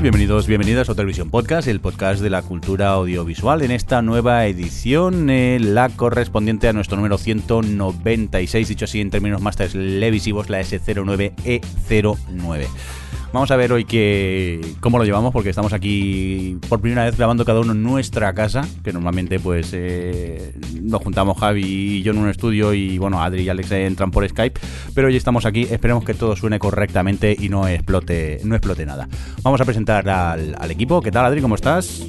Bienvenidos, bienvenidas a Televisión Podcast, el podcast de la cultura audiovisual. En esta nueva edición, eh, la correspondiente a nuestro número 196, dicho así en términos más televisivos, la S09E09. Vamos a ver hoy que, cómo lo llevamos, porque estamos aquí por primera vez grabando cada uno en nuestra casa, que normalmente pues eh, nos juntamos Javi y yo en un estudio y bueno, Adri y Alex entran por Skype, pero hoy estamos aquí, esperemos que todo suene correctamente y no explote, no explote nada. Vamos a presentar al, al equipo. ¿Qué tal Adri? ¿Cómo estás?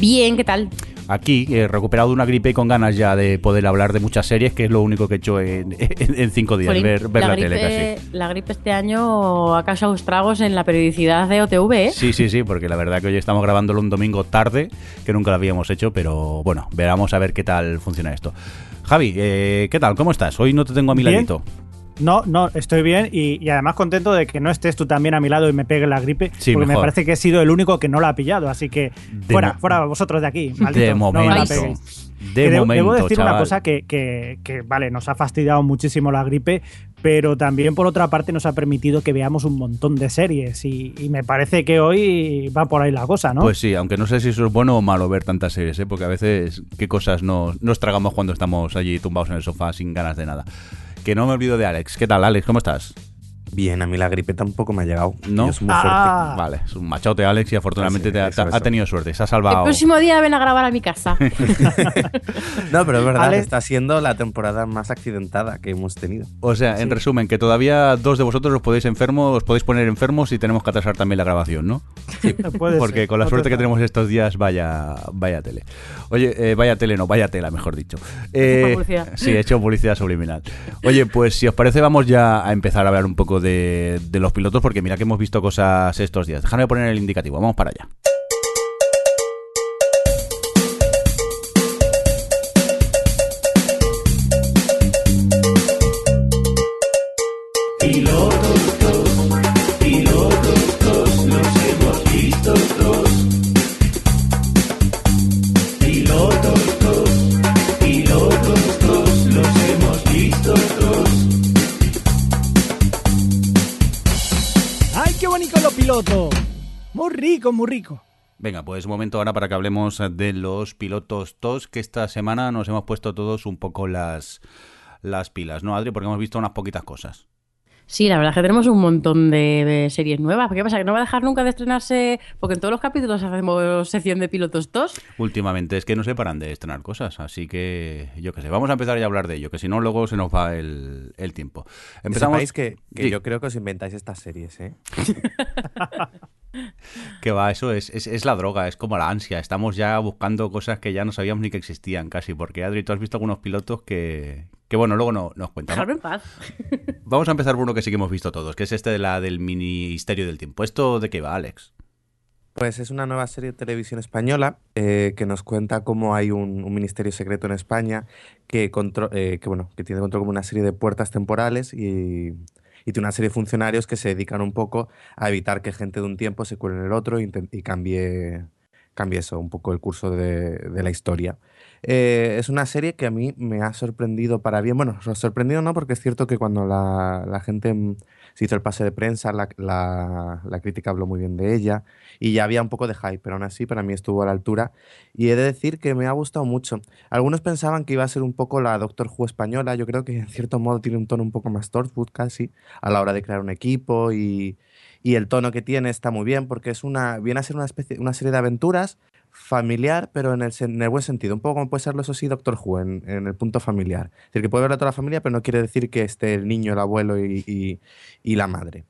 Bien, ¿qué tal? Aquí, he recuperado de una gripe y con ganas ya de poder hablar de muchas series, que es lo único que he hecho en, en- en cinco días, Jolín, ver, ver la, gripe, tele casi. La gripe este año ha causado estragos en la periodicidad de OTV, ¿eh? Sí, sí, sí, porque la verdad que hoy estamos grabándolo un domingo tarde, que nunca lo habíamos hecho, pero bueno, veremos a ver qué tal funciona esto. Javi, eh, ¿qué tal? ¿Cómo estás? Hoy no te tengo a mi Bien. ladito. No, no, estoy bien y, y además contento de que no estés tú también a mi lado y me pegue la gripe, Sí, porque mejor. me parece que he sido el único que no la ha pillado, así que De fuera, fuera vosotros de aquí, maldito, de no me la momento. peguéis. De momento, debo decir chaval. una cosa que, que- que, vale, nos ha fastidiado muchísimo la gripe, pero también por otra parte nos ha permitido que veamos un montón de series y, y me parece que hoy va por ahí la cosa, ¿no? Pues sí, aunque no sé si eso es bueno o malo ver tantas series, ¿eh? porque a veces qué cosas nos, nos tragamos cuando estamos allí tumbados en el sofá sin ganas de nada. Que no me olvido de Alex. ¿Qué tal, Alex? ¿Cómo estás? Bien, a mí la gripe tampoco me ha llegado. ¿No? Soy muy Ah. Vale, es un machote, Alex, y afortunadamente Sí, te ha, eso, tenido suerte. Se ha El salvado. próximo día ven a grabar a mi casa. fuerte. No, pero es verdad, está siendo la temporada más accidentada que hemos tenido. O sea, en resumen, que todavía dos de vosotros os podéis enfermos, os podéis poner enfermos y tenemos que atrasar también la grabación, ¿no? Puede Porque ser, con la suerte te que tenemos estos días, vaya, vaya tele. Oye, eh, vaya tele, no, vaya tela, mejor dicho. Eh, publicidad. sí, he hecho publicidad subliminal. Oye, pues si os parece, vamos ya a empezar a hablar un poco de, de los pilotos, porque mira que hemos visto cosas estos días. Déjame poner el indicativo, vamos para allá. Muy rico, muy rico. Venga, pues momento ahora para que hablemos de los pilotos TOS, que esta semana nos hemos puesto todos un poco las, las pilas, ¿no, Adri? Porque hemos visto unas poquitas cosas. Sí, la verdad es que tenemos un montón de, de series nuevas. ¿Qué pasa? ¿Que no va a dejar nunca de estrenarse? Porque en todos los capítulos hacemos sección de pilotos TOS. Últimamente es que no se paran de estrenar cosas, así que yo qué sé, vamos a empezar ya a hablar de ello, que si no luego se nos va el, el tiempo. Empezamos Empezamos que, que Sí. yo creo que os inventáis estas series, ¿eh? que va, eso es, es, es la droga, es como la ansia, estamos ya buscando cosas que ya no sabíamos ni que existían casi, porque Adri, tú has visto algunos pilotos que, que bueno, luego no, nos cuentan. en paz. Vamos a empezar por uno que sí que hemos visto todos, que es este de la del Ministerio del Tiempo. ¿Esto de qué va, Alex? Pues es una nueva serie de televisión española eh, que nos cuenta cómo hay un, un ministerio secreto en España que, contro- eh, que, bueno, que tiene control como una serie de puertas temporales y, y tiene una serie de funcionarios que se dedican un poco a evitar que gente de un tiempo se cuele en el otro y cambie, cambie eso, un poco el curso de, la historia. Eh, es una serie que a mí me ha sorprendido para bien. Bueno, sorprendido no, porque es cierto que cuando la, la gente se hizo el pase de prensa, la, la- crítica habló muy bien de ella y ya había un poco de hype, pero aún así para mí estuvo a la altura. Y he de decir que me ha gustado mucho. Algunos pensaban que iba a ser un poco la Doctor Who española. Yo creo que en cierto modo tiene un tono un poco más Torchwood casi a la hora de crear un equipo y, y el tono que tiene está muy bien porque es una viene a ser una especie una serie de aventuras familiar, pero en el, buen sentido. Un poco como puede serlo, eso sí, Doctor Who, en, el punto familiar. Es decir, que puede verlo toda la familia, pero no quiere decir que esté el niño, el abuelo y, la madre.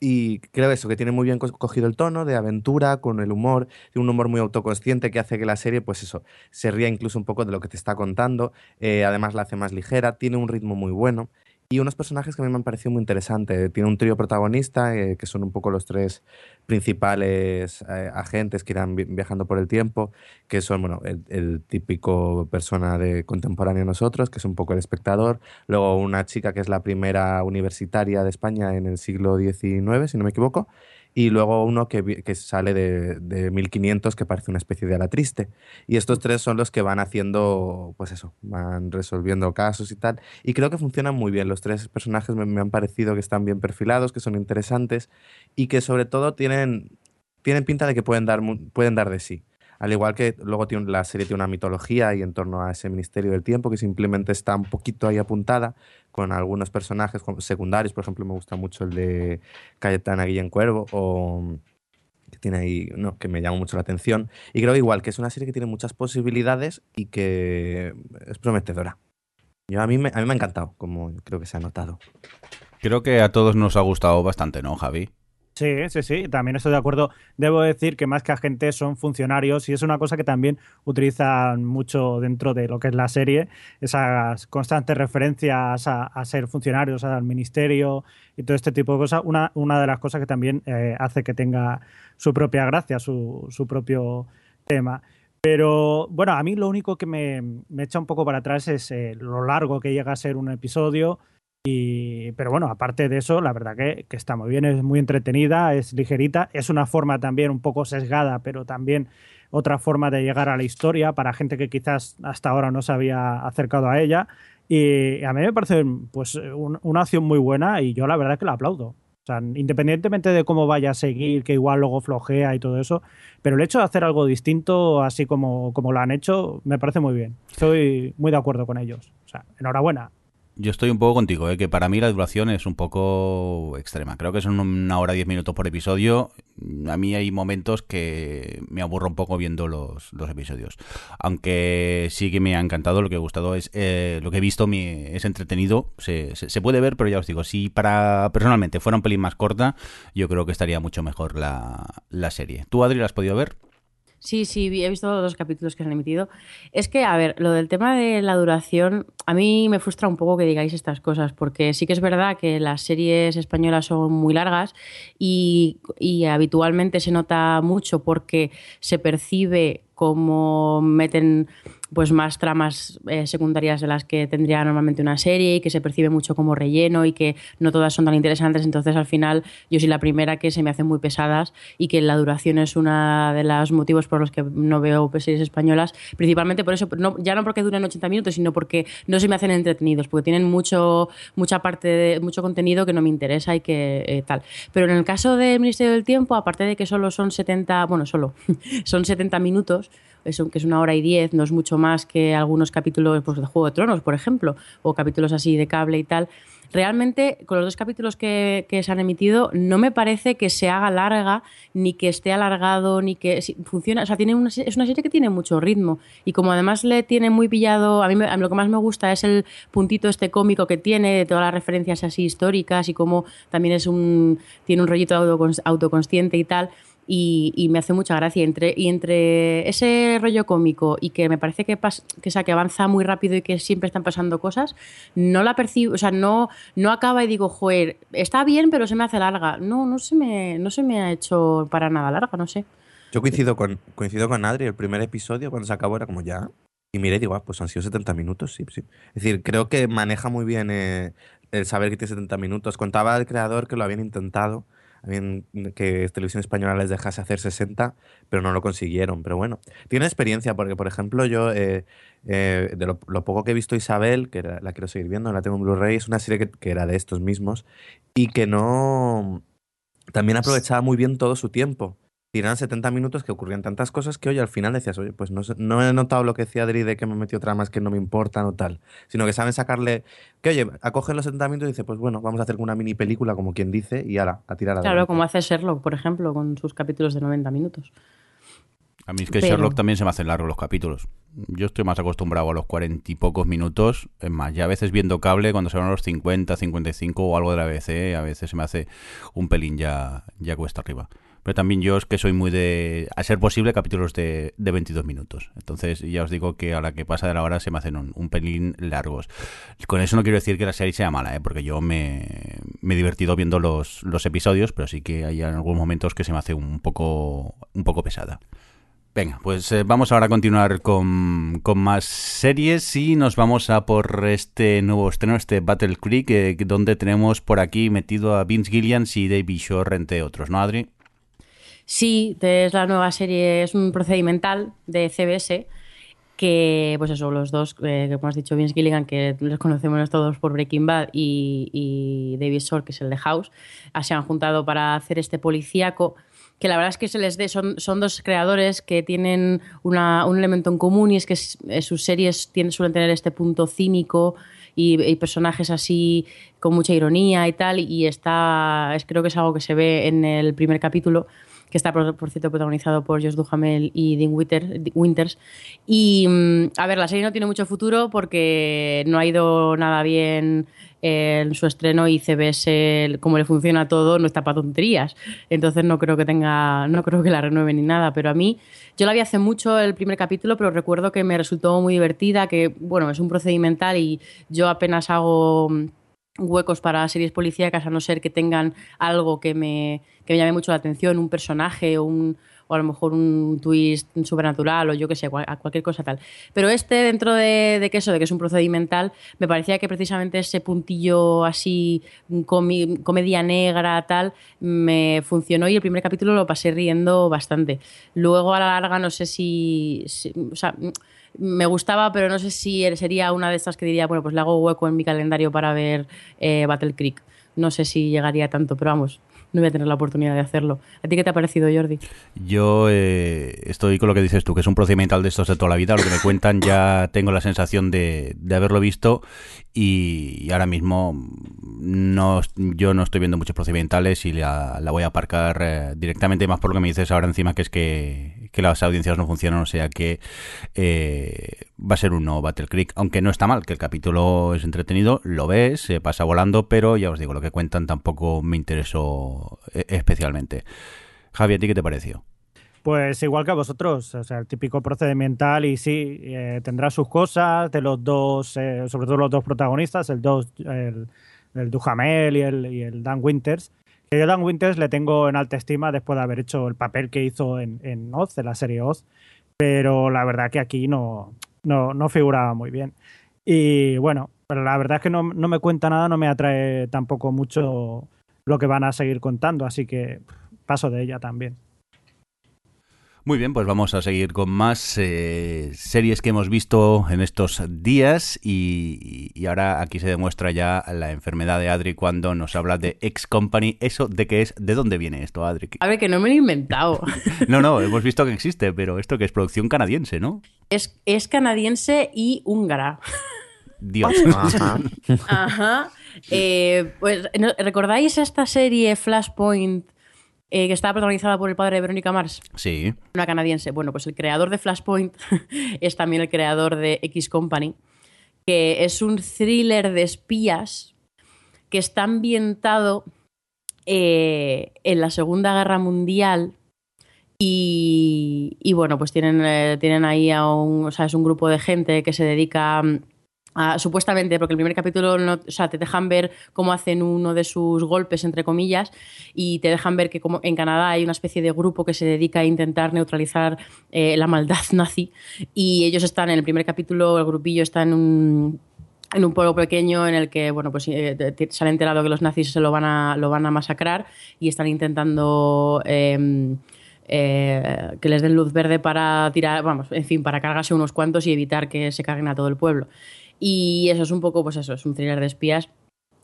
Y creo eso, que tiene muy bien co- cogido el tono de aventura, con el humor, tiene un humor muy autoconsciente que hace que la serie, pues eso, se ría incluso un poco de lo que te está contando. eh, además la hace más ligera, tiene un ritmo muy bueno. Y unos personajes que a mí me han parecido muy interesantes. Tiene un trío protagonista, eh, que son un poco los tres principales eh, agentes que irán viajando por el tiempo, que son bueno, el, típico persona de contemporáneo a nosotros, que es un poco el espectador. Luego una chica que es la primera universitaria de España en el siglo XIX, si no me equivoco y luego uno que, que sale de, de, 1500 que parece una especie de ala triste. Y estos tres son los que van haciendo, pues eso, van resolviendo casos y tal. Y creo que funcionan muy bien. Los tres personajes me, han parecido que están bien perfilados, que son interesantes y que sobre todo tienen, tienen pinta de que pueden dar, pueden dar de sí. Al igual que luego tiene, la serie tiene una mitología y en torno a ese Ministerio del Tiempo que simplemente está un poquito ahí apuntada con algunos personajes secundarios. Por ejemplo, me gusta mucho el de Cayetana Guillén Cuervo o que tiene ahí, no, que me llama mucho la atención. Y creo igual que es una serie que tiene muchas posibilidades y que es prometedora. Yo, a, mí me, a mí me ha encantado, como creo que se ha notado. Creo que a todos nos ha gustado bastante, ¿no, Javi? Sí, sí, sí, también estoy de acuerdo. Debo decir que más que agentes son funcionarios y es una cosa que también utilizan mucho dentro de lo que es la serie, esas constantes referencias a, ser funcionarios, al ministerio y todo este tipo de cosas. Una, una de las cosas que también eh, hace que tenga su propia gracia, su, su propio tema. Pero bueno, a mí lo único que me, me echa un poco para atrás es eh, lo largo que llega a ser un episodio pero bueno, aparte de eso, la verdad que, está muy bien, es muy entretenida, es ligerita, es una forma también un poco sesgada, pero también otra forma de llegar a la historia para gente que quizás hasta ahora no se había acercado a ella. Y a mí me parece pues una acción muy buena y yo la verdad que la aplaudo. O independientemente de cómo vaya a seguir, que igual luego flojea y todo eso, pero el hecho de hacer algo distinto, así como, como lo han hecho, me parece muy bien. Estoy muy de acuerdo con ellos. Enhorabuena. Yo estoy un poco contigo, ¿eh? que para mí la duración es un poco extrema. Creo que son una hora diez minutos por episodio. A mí hay momentos que me aburro un poco viendo los, los episodios. Aunque sí que me ha encantado, lo que he gustado es eh, lo que he visto, es entretenido. Se, se, puede ver, pero ya os digo, si para personalmente fuera un pelín más corta, yo creo que estaría mucho mejor la, la serie. ¿Tú, Adri, la has podido ver? Sí, sí, he visto los capítulos que se han emitido. Es que, a ver, lo del tema de la duración, a mí me frustra un poco que digáis estas cosas, porque sí que es verdad que las series españolas son muy largas y, y habitualmente se nota mucho porque se percibe como meten pues más tramas eh, secundarias de las que tendría normalmente una serie y que se percibe mucho como relleno y que no todas son tan interesantes. Entonces, al final, yo soy la primera que se me hacen muy pesadas y que la duración es uno de los motivos por los que no veo series españolas. Principalmente por eso, ya no porque duren 80 minutos, sino porque no se me hacen entretenidos, porque tienen mucho, mucha parte de, mucho contenido que no me interesa y que eh, tal. Pero en el caso del Ministerio del Tiempo, aparte de que solo son 70, bueno, solo son 70 minutos, eso, que es una hora y diez, no es mucho más que algunos capítulos pues, de Juego de Tronos, por ejemplo, o capítulos así de cable y tal. Realmente, con los dos capítulos que, se han emitido, no me parece que se haga larga, ni que esté alargado, ni que funciona. O sea, tiene una, es una serie que tiene mucho ritmo. Y como además le tiene muy pillado, a mí, lo que más me gusta es el puntito este cómico que tiene, de todas las referencias así históricas y como también es un, tiene un rollito autoconsciente y tal y, me hace mucha gracia. Entre, y entre ese rollo cómico y que me parece que, que, sea, que avanza muy rápido y que siempre están pasando cosas, no la percibo, o sea, no, no acaba y digo, joder, está bien, pero se me hace larga. No, no se me, no se me ha hecho para nada larga, no sé. Yo coincido con, coincido con Adri, el primer episodio cuando se acabó era como ya. Y miré y digo, ah, pues han sido 70 minutos, sí, sí. Es decir, creo que maneja muy bien eh, el saber que tiene 70 minutos. Contaba el creador que lo habían intentado que Televisión Española les dejase hacer 60, pero no lo consiguieron. Pero bueno, tiene experiencia porque, por ejemplo, yo, eh, eh, de lo, poco que he visto Isabel, que la quiero seguir viendo, la tengo en Blu-ray, es una serie que, era de estos mismos y que no... También aprovechaba muy bien todo su tiempo tiran 70 minutos que ocurrían tantas cosas que hoy al final decías, oye, pues no, no he notado lo que decía Adri de que me metió tramas que no me importan o tal, sino que saben sacarle, que oye, acogen los 70 minutos y dice, pues bueno, vamos a hacer una mini película como quien dice y ahora, a tirar Claro, como hace Sherlock, por ejemplo, con sus capítulos de 90 minutos. A mí es que Sherlock también se me hacen largos los capítulos. Yo estoy más acostumbrado a los cuarenta y pocos minutos. Es más, ya a veces viendo cable, cuando se van a los 50, 55 o algo de la BBC, a veces se me hace un pelín ya, ya cuesta arriba. Pero también yo es que soy muy de, a ser posible, capítulos de, de 22 minutos. Entonces ya os digo que a la que pasa de la hora se me hacen un, un pelín largos. Con eso no quiero decir que la serie sea mala, ¿eh? porque yo me, he divertido viendo los, los episodios, pero sí que hay algunos momentos que se me hace un poco, un poco pesada. Venga, pues eh, vamos ahora a continuar con, con, más series y nos vamos a por este nuevo estreno, este Battle Creek, eh, donde tenemos por aquí metido a Vince Gillian y David Shore, entre otros, ¿no, Adri? Sí, es la nueva serie, es un procedimental de CBS que, pues eso, los dos, eh, que hemos dicho, Vince Gilligan, que los conocemos todos por Breaking Bad, y, David Shore, que es el de House, se han juntado para hacer este policíaco que la verdad es que se les dé, son, son dos creadores que tienen una, un elemento en común y es que eh, sus series tienen, suelen tener este punto cínico y, y, personajes así con mucha ironía y tal, y está, es, creo que es algo que se ve en el primer capítulo que está, por, cierto, protagonizado por Josh Duhamel y Dean Winter, Winters. Y, mm, a ver, la serie no tiene mucho futuro porque no ha ido nada bien en su estreno y CBS, como le funciona todo, no está para tonterías. Entonces no creo que tenga, no creo que la renueve ni nada. Pero a mí, yo la vi hace mucho el primer capítulo, pero recuerdo que me resultó muy divertida, que bueno, es un procedimental y yo apenas hago huecos para series policíacas a no ser que tengan algo que me, que me llame mucho la atención, un personaje o un, o a lo mejor un twist sobrenatural o yo que sé, cualquier cosa tal. Pero este, dentro de, de, que eso, de que es un procedimental, me parecía que precisamente ese puntillo así, com comedia negra, tal, me funcionó y el primer capítulo lo pasé riendo bastante. Luego a la larga no sé si, si me gustaba, pero no sé si sería una de estas que diría, bueno, pues le hago hueco en mi calendario para ver eh, Battle Creek. No sé si llegaría tanto, pero vamos, no voy a tener la oportunidad de hacerlo. ¿A ti qué te ha parecido, Jordi? Yo eh, estoy con lo que dices tú, que es un procedimental de estos de toda la vida. Lo que me cuentan ya tengo la sensación de, de haberlo visto y, y, ahora mismo no, yo no estoy viendo muchos procedimentales y la, la voy a aparcar eh, directamente, más por lo que me dices ahora encima, que es que, que las audiencias no funcionan, o sea que eh, va a ser un nuevo Battle Creek, aunque no está mal, que el capítulo es entretenido, lo ves, se pasa volando, pero ya os digo, lo que cuentan tampoco me interesó eh, especialmente. Javi, ¿a ti qué te pareció? Pues igual que a vosotros, o sea, el típico procedimental y sí, eh, tendrá sus cosas de los dos, eh, sobre todo los dos protagonistas, el, dos, el, el Duhamel y el, y el, Dan Winters. Que yo Dan Winters le tengo en alta estima después de haber hecho el papel que hizo en, en Oz, en la serie Oz, pero la verdad que aquí no, no, no figuraba muy bien. Y bueno, pero la verdad es que no, no me cuenta nada, no me atrae tampoco mucho lo que van a seguir contando, así que paso de ella también. Muy bien, pues vamos a seguir con más eh, series que hemos visto en estos días y, y, ahora aquí se demuestra ya la enfermedad de Adri cuando nos habla de X Company. ¿Eso de qué es? ¿De dónde viene esto, Adri? A ver, que no me lo he inventado. no, no, hemos visto que existe, pero esto que es producción canadiense, ¿no? Es, es canadiense y húngara. Dios. Ajá. Ajá. Eh, pues, ¿recordáis esta serie Flashpoint? Eh, que estaba protagonizada por el padre de Verónica Mars. Sí. Una canadiense. Bueno, pues el creador de Flashpoint es también el creador de X Company, que es un thriller de espías que está ambientado eh, en la Segunda Guerra Mundial. Y, y bueno, pues tienen, eh, tienen ahí a un, o sea, es un grupo de gente que se dedica Supuestamente, porque el primer capítulo no, o sea, te dejan ver cómo hacen uno de sus golpes, entre comillas, y te dejan ver que como en Canadá hay una especie de grupo que se dedica a intentar neutralizar eh, la maldad nazi, y ellos están en el primer capítulo, el grupillo está en un, en un pueblo pequeño en el que bueno pues eh, se han enterado que los nazis se lo van a, lo van a masacrar y están intentando... Eh, eh, que les den luz verde para tirar, vamos, en fin, para cargarse unos cuantos y evitar que se carguen a todo el pueblo. Y eso es un poco, pues eso, es un thriller de espías.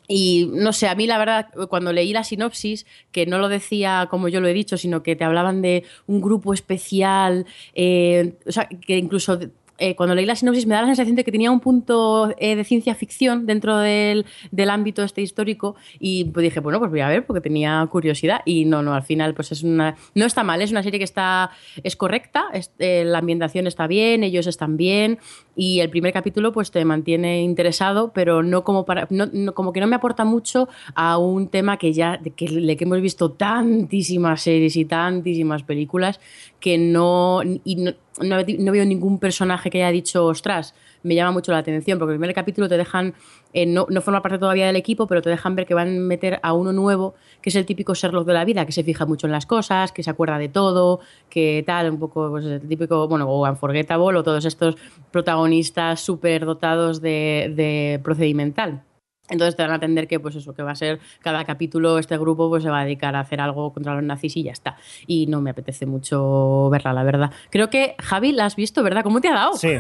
Y no sé, a mí la verdad, cuando leí la sinopsis, que no lo decía como yo lo he dicho, sino que te hablaban de un grupo especial, eh, o sea, que incluso eh, cuando leí la sinopsis me da la sensación de que tenía un punto eh, de ciencia ficción dentro del, del, ámbito este histórico y pues dije, bueno, pues voy a ver porque tenía curiosidad y no, no, al final pues es una... No está mal, es una serie que está... es correcta, la ambientación está bien, ellos están bien, y el primer capítulo pues te mantiene interesado, pero no como para no, como que no me aporta mucho a un tema que ya que le que hemos visto tantísimas series y tantísimas películas que no y no, no veo ningún personaje que haya dicho, "Ostras, me llama mucho la atención", porque el primer capítulo te dejan eh, no, no, forma parte todavía del equipo, pero te dejan ver que van a meter a uno nuevo, que es el típico Sherlock de la vida, que se fija mucho en las cosas, que se acuerda de todo, que tal, un poco pues, el típico, bueno, o Unforgettable, o todos estos protagonistas súper dotados de, de procedimental. Entonces te van a entender que, pues eso, que va a ser cada capítulo, este grupo pues se va a dedicar a hacer algo contra los nazis y ya está. Y no me apetece mucho verla, la verdad. Creo que, Javi, la has visto, ¿verdad? ¿Cómo te ha dado? Sí,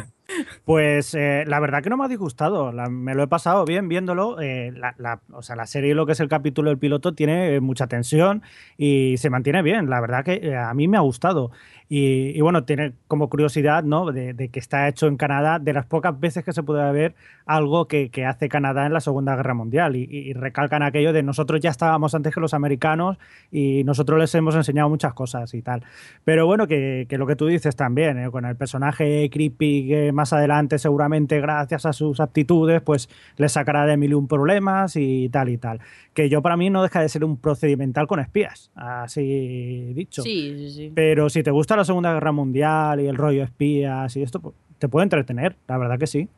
pues eh, la verdad que no me ha disgustado, me lo he pasado bien viéndolo. Eh, la, la, o sea, la serie, lo que es el capítulo del piloto, tiene eh, mucha tensión y se mantiene bien. La verdad que a mí me ha gustado. Y, y bueno, tiene como curiosidad ¿no? De, de, que está hecho en Canadá, de las pocas veces que se puede ver algo que, hace Canadá en la Segunda Guerra Mundial. Y, recalcan aquello de nosotros ya estábamos antes que los americanos y nosotros les hemos enseñado muchas cosas y tal. Pero bueno, que, lo que tú dices también, con el personaje creepy que más adelante seguramente gracias a sus aptitudes pues le sacará de mil y un problemas y tal y tal. Que yo para mí no deja de ser un procedimental con espías, así dicho. Sí, sí, sí. Pero si te gusta la Segunda Guerra Mundial y el rollo espías y esto, pues, te puede entretener, la verdad que sí.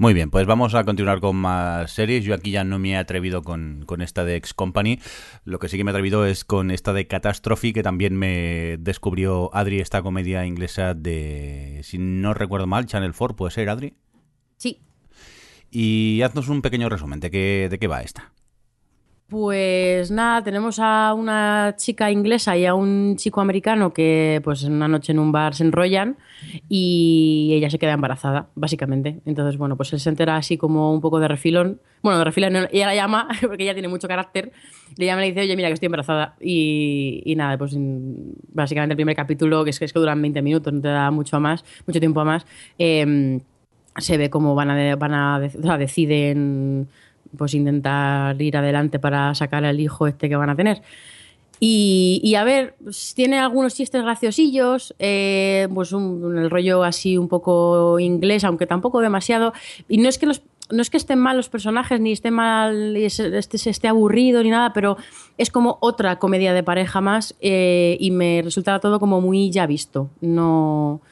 Muy bien, pues vamos a continuar con más series. Yo aquí ya no me he atrevido con, con, esta de X Company. Lo que sí que me he atrevido es con esta de Catastrophe, que también me descubrió Adri, esta comedia inglesa de, si no recuerdo mal, Channel 4, ¿puede ser, Adri? Sí. Y haznos un pequeño resumen de qué, de qué va esta. Pues nada, tenemos a una chica inglesa y a un chico americano que pues una noche en un bar se enrollan y ella se queda embarazada, básicamente. Entonces, bueno, pues él se entera así como un poco de refilón. Bueno, de refilón, ella la llama, porque ella tiene mucho carácter, le llama y le dice, oye, mira que estoy embarazada. Y, nada, pues básicamente el primer capítulo, que es que, es que duran 20 minutos, no te da mucho más, mucho tiempo a más, eh, se ve cómo van a, van a o sea, deciden pues intentar ir adelante para sacar al hijo este que van a tener. Y, y a ver, tiene algunos chistes graciosillos, eh, pues un, el rollo así un poco inglés, aunque tampoco demasiado. Y no es que los, no es que estén mal los personajes, ni esté mal, este, esté aburrido, ni nada, pero es como otra comedia de pareja más eh, y me resulta todo como muy ya visto. No,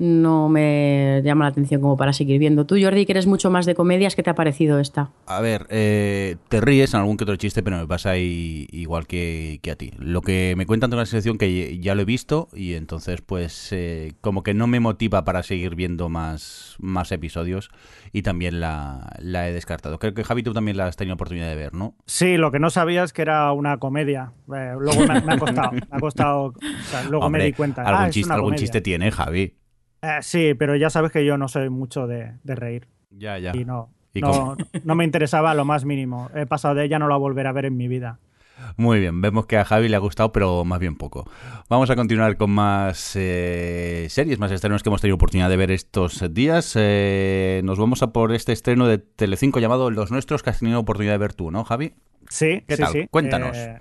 no me llama la atención como para seguir viendo. Tú, Jordi, que eres mucho más de comedias, ¿qué te ha parecido esta? A ver, eh, te ríes en algún que otro chiste, pero me pasa ahí, igual que, que, a ti. Lo que me cuentan tengo la sensación que ya lo he visto y entonces pues eh, como que no me motiva para seguir viendo más, más episodios y también la, la, he descartado. Creo que Javi tú también la has tenido oportunidad de ver, ¿no? Sí, lo que no sabía es que era una comedia. Eh, luego me, me, ha costado, me ha costado, o sea, luego Hombre, me di cuenta. Algún, ah, chiste, algún chiste tiene, Javi. Eh, sí, pero ya sabes que yo no soy mucho de, de reír. Ya, ya. Y no, ¿Y no, no, me interesaba lo más mínimo. He pasado de ella, no la volveré a ver en mi vida. Muy bien, vemos que a Javi le ha gustado, pero más bien poco. Vamos a continuar con más eh, series, más estrenos que hemos tenido oportunidad de ver estos días. Eh, nos vamos a por este estreno de Telecinco llamado Los Nuestros, que has tenido oportunidad de ver tú, ¿no, Javi? Sí, ¿Qué sí, tal? sí. Cuéntanos. Eh,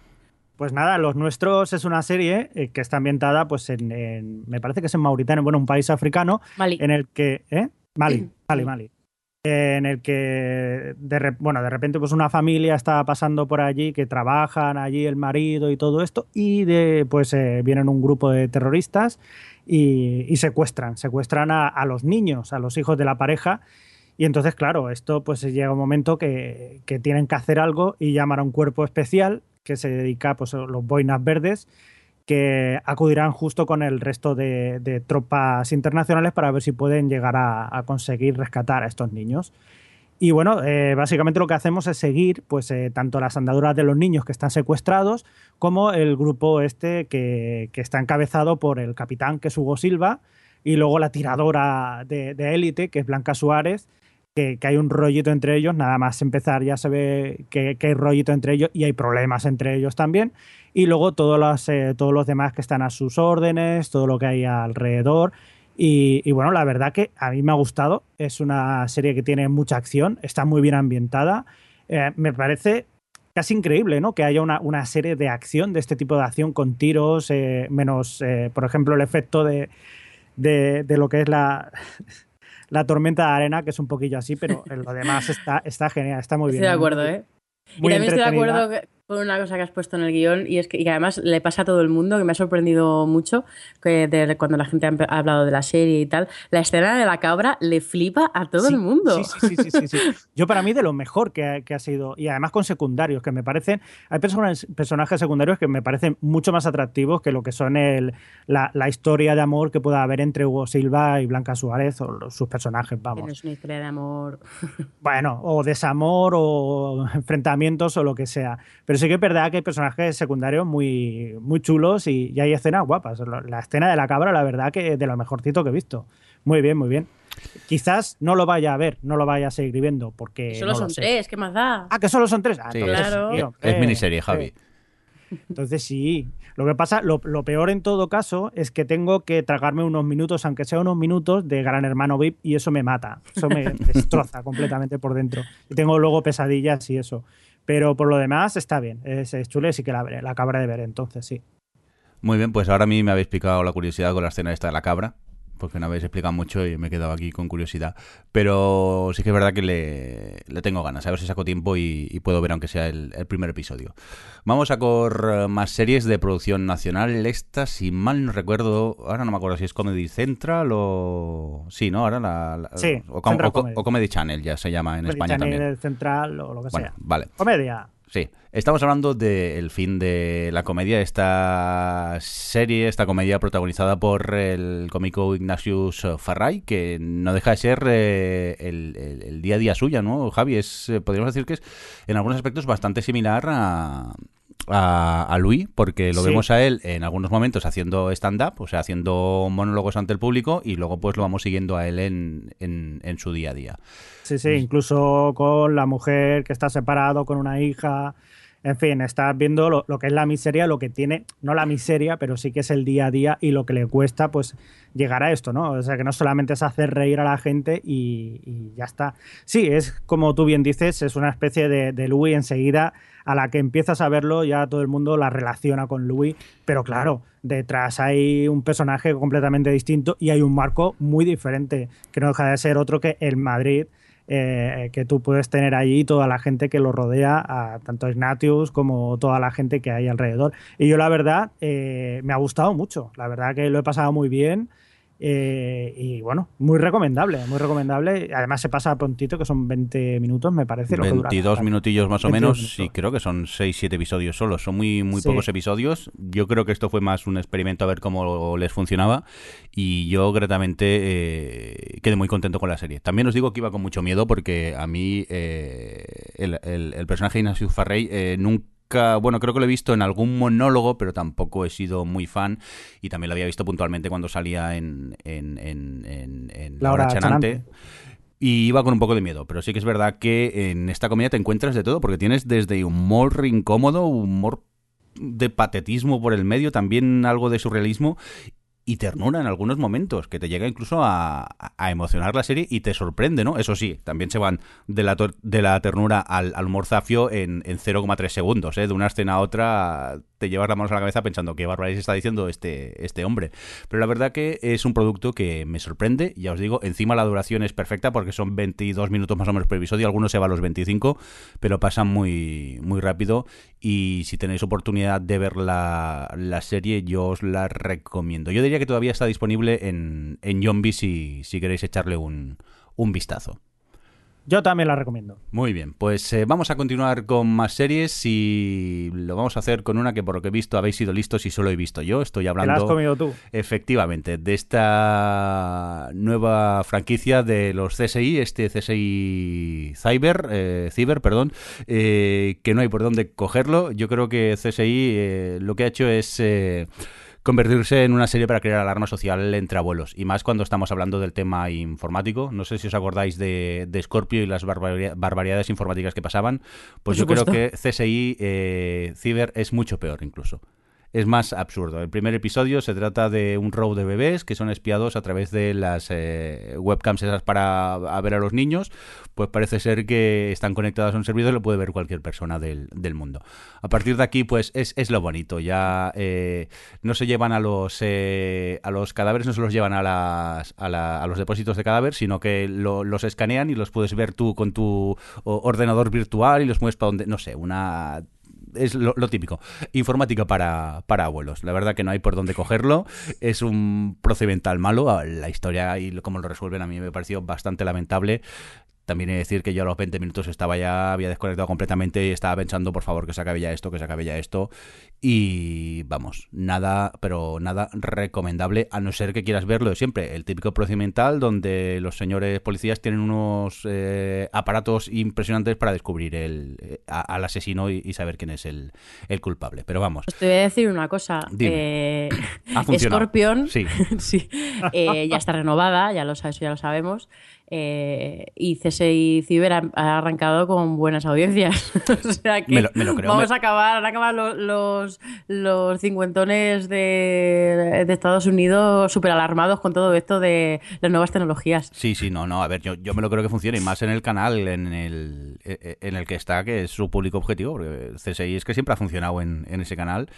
pues nada, Los Nuestros es una serie eh, que está ambientada, pues en, en, me parece que es en Mauritania, bueno, un país africano, Mali. en el que, ¿eh? Mali, Mali, Mali. En el que, de, bueno, de repente, pues una familia está pasando por allí, que trabajan allí el marido y todo esto, y de, pues eh, vienen un grupo de terroristas y, y secuestran, secuestran a, a los niños, a los hijos de la pareja, y entonces, claro, esto pues llega un momento que, que, tienen que hacer algo y llaman a un cuerpo especial que se dedica pues, a los boinas verdes, que acudirán justo con el resto de, tropas internacionales para ver si pueden llegar a, conseguir rescatar a estos niños. Y bueno, eh, básicamente lo que hacemos es seguir pues, eh, tanto las andaduras de los niños que están secuestrados como el grupo este que, que está encabezado por el capitán, que es Hugo Silva, y luego la tiradora de élite, que es Blanca Suárez, que, hay un rollito entre ellos, nada más empezar ya se ve que, hay rollito entre ellos y hay problemas entre ellos también. Y luego todos los, eh, todos los demás que están a sus órdenes, todo lo que hay alrededor. Y, bueno, la verdad que a mí me ha gustado. Es una serie que tiene mucha acción, está muy bien ambientada. Eh, me parece casi increíble, ¿no? Que haya una, una, serie de acción, de este tipo de acción con tiros, eh, menos, por ejemplo, el efecto de, de lo que es la, la tormenta de arena, que es un poquillo así, pero lo demás está, está genial, está muy bien. Estoy de acuerdo, ¿eh? Muy y también estoy de entretenida. acuerdo con una cosa que has puesto en el guion y es que, y que además le pasa a todo el mundo, que me ha sorprendido mucho, que de- cuando la gente ha hablado de la serie y tal, la escena de la cabra le flipa a todo Sí, el mundo. Sí, sí, sí, sí. Yo para mí de lo mejor que ha, que ha sido, y además con secundarios, que me parecen, hay personas, personajes secundarios que me parecen mucho más atractivos que lo que son el, la, la historia de amor que pueda haber entre Hugo Silva y Blanca Suárez o los- sus personajes, vamos. Tienes una historia de amor. Bueno, o desamor o enfrentamientos o lo que sea. Pero sí que es verdad que hay personajes secundarios muy, muy chulos y, y hay escenas guapas. La escena de la cabra, la verdad, que de lo mejorcito que he visto. Muy bien, muy bien. Quizás no lo vaya a ver, no lo vaya a seguir viendo, porque. Solo no son tres, ¿qué más da? Ah, que solo son tres. Ah, Sí, entonces Claro. es, es miniserie, Javi. eh. Entonces sí. Lo que pasa, lo, lo peor en todo caso es que tengo que tragarme unos minutos, aunque sea unos minutos, de Gran Hermano VIP y eso me mata. Eso me destroza completamente por dentro. Y tengo luego pesadillas y eso. Pero por lo demás está bien. Es, es y sí que la. La cabra de ver, entonces sí. Muy bien, pues ahora a mí me habéis picado la curiosidad con la escena esta de la cabra, porque no habéis explicado mucho y me he quedado aquí con curiosidad. Pero sí que es verdad que le, le tengo ganas, a ver si saco tiempo y, y puedo ver aunque sea el, el primer episodio. Vamos a por eh, más series de producción nacional. Esta, si mal no recuerdo, ahora no me acuerdo si es Comedy Central o... Sí, ¿no? Ahora la... la- Sí, o, Comedy. o Comedy Channel ya se llama en Comedy España Channel, también. Central o lo que Bueno, sea. vale. Comedia. Sí, estamos hablando del fin de la comedia, esta serie, esta comedia protagonizada por el cómico Ignatius Farray, que no deja de ser eh, el, el- el día a día suya, ¿no, Javi? Es, eh, podríamos decir que es en algunos aspectos bastante similar a, a, a Louis, porque lo Sí. vemos a él en algunos momentos haciendo stand-up, o sea, haciendo monólogos ante el público, y luego pues lo vamos siguiendo a él en, en, en su día a día. Sí, sí, incluso con la mujer que está separado, con una hija. En fin, estás viendo lo, que es la miseria, lo que tiene, no la miseria, pero sí que es el día a día y lo que le cuesta, pues, llegar a esto, ¿no? O sea, que no solamente es hacer reír a la gente y, y ya está. Sí, es como tú bien dices, es una especie de, de Louis enseguida, a la que empiezas a verlo, ya todo el mundo la relaciona con Louis, pero claro, detrás hay un personaje completamente distinto y hay un marco muy diferente, que no deja de ser otro que el Madrid eh, que tú puedes tener allí toda la gente que lo rodea, tanto Ignatius como toda la gente que hay alrededor. Y yo la verdad eh, me ha gustado mucho, la verdad que lo he pasado muy bien. Eh, y bueno, muy recomendable, muy recomendable. Además se pasa prontito, que son 20 minutos, me parece. lo que dura. 22 minutillos más o 22 menos, minutos. y creo que son 6-7 episodios solo. Son muy, muy Sí. pocos episodios. Yo creo que esto fue más un experimento a ver cómo les funcionaba. Y yo gratamente eh, quedé muy contento con la serie. También os digo que iba con mucho miedo porque a mí eh, el, el- el personaje de Ignacio Farrey eh, nunca. Bueno, creo que lo he visto en algún monólogo, pero tampoco he sido muy fan. Y también lo había visto puntualmente cuando salía en, en, en, en- en La Hora. Chanante. Y iba con un poco de miedo, pero sí que es verdad que en esta comedia te encuentras de todo, porque tienes desde humor incómodo, humor de patetismo por el medio, también algo de surrealismo y ternura en algunos momentos, que te llega incluso a, emocionar la serie y te sorprende, ¿no? Eso sí, también se van de la, de la ternura al, al humor zafio en, en 0,3 segundos, ¿eh? De una escena a otra te llevas la mano a la cabeza pensando qué barbaridad está diciendo este, este hombre. Pero la verdad que es un producto que me sorprende, ya os digo, encima la duración es perfecta porque son 22 minutos más o menos por episodio, algunos se va a los 25, pero pasan muy, muy rápido y si tenéis oportunidad de ver la, la serie yo os la recomiendo. Yo diría que todavía está disponible en, en Yombi si, si queréis echarle un, un vistazo. Yo también la recomiendo. Muy bien, pues eh, vamos a continuar con más series y lo vamos a hacer con una que por lo que he visto habéis sido listos y solo he visto yo. Estoy Te la has hablando comido tú. efectivamente de esta nueva franquicia de los CSI, este CSI Cyber, eh, Cyber, perdón, eh, que no hay por dónde cogerlo. Yo creo que CSI lo que ha hecho es convertirse en una serie para crear alarma social entre abuelos. Y más cuando estamos hablando del tema informático. No sé si os acordáis de, de Scorpio y las barbaria- barbaridades informáticas que pasaban. Pues Por yo creo que CSI eh, Cyber es mucho peor incluso. Es más absurdo. El primer episodio se trata de un robo de bebés que son espiados a través de las eh, webcams esas para ver a los niños. Pues parece ser que están conectados a un servidor lo puede ver cualquier persona del, mundo. A partir de aquí, pues es, es lo bonito. Ya eh, no se llevan a los, eh, a los cadáveres, no se los llevan a, las, a, los depósitos de cadáver, sino que los escanean y los puedes ver tú con tu ordenador virtual y los mueves para donde, no sé, una es lo, típico. Informática para, para abuelos. La verdad que no hay por dónde cogerlo. Es un procedimental malo. La historia y cómo lo resuelven a mí me pareció bastante lamentable. También he de decir que yo a los 20 minutos estaba ya, había desconectado completamente y estaba pensando, por favor, que se acabe ya esto, que se acabe ya esto. Y vamos, nada, pero nada recomendable, a no ser que quieras verlo de siempre. El típico procedimental donde los señores policías tienen unos eh, aparatos impresionantes para descubrir el, eh, al asesino y, saber quién es el, culpable. Pero vamos. te voy a decir una cosa. Eh, Scorpion sí. sí eh, ya está renovada, ya lo, eso ya lo sabemos. Eh, y CSI Ciber ha, arrancado con buenas audiencias. o sea que vamos a acabar, a acabar los, los, cincuentones de, Estados Unidos súper alarmados con todo esto de las nuevas tecnologías. Sí, sí, no, no, a ver, yo, yo me lo creo que funcione, y más en el canal en el, en el que está, que es su público objetivo, porque CSI es que siempre ha funcionado en, en ese canal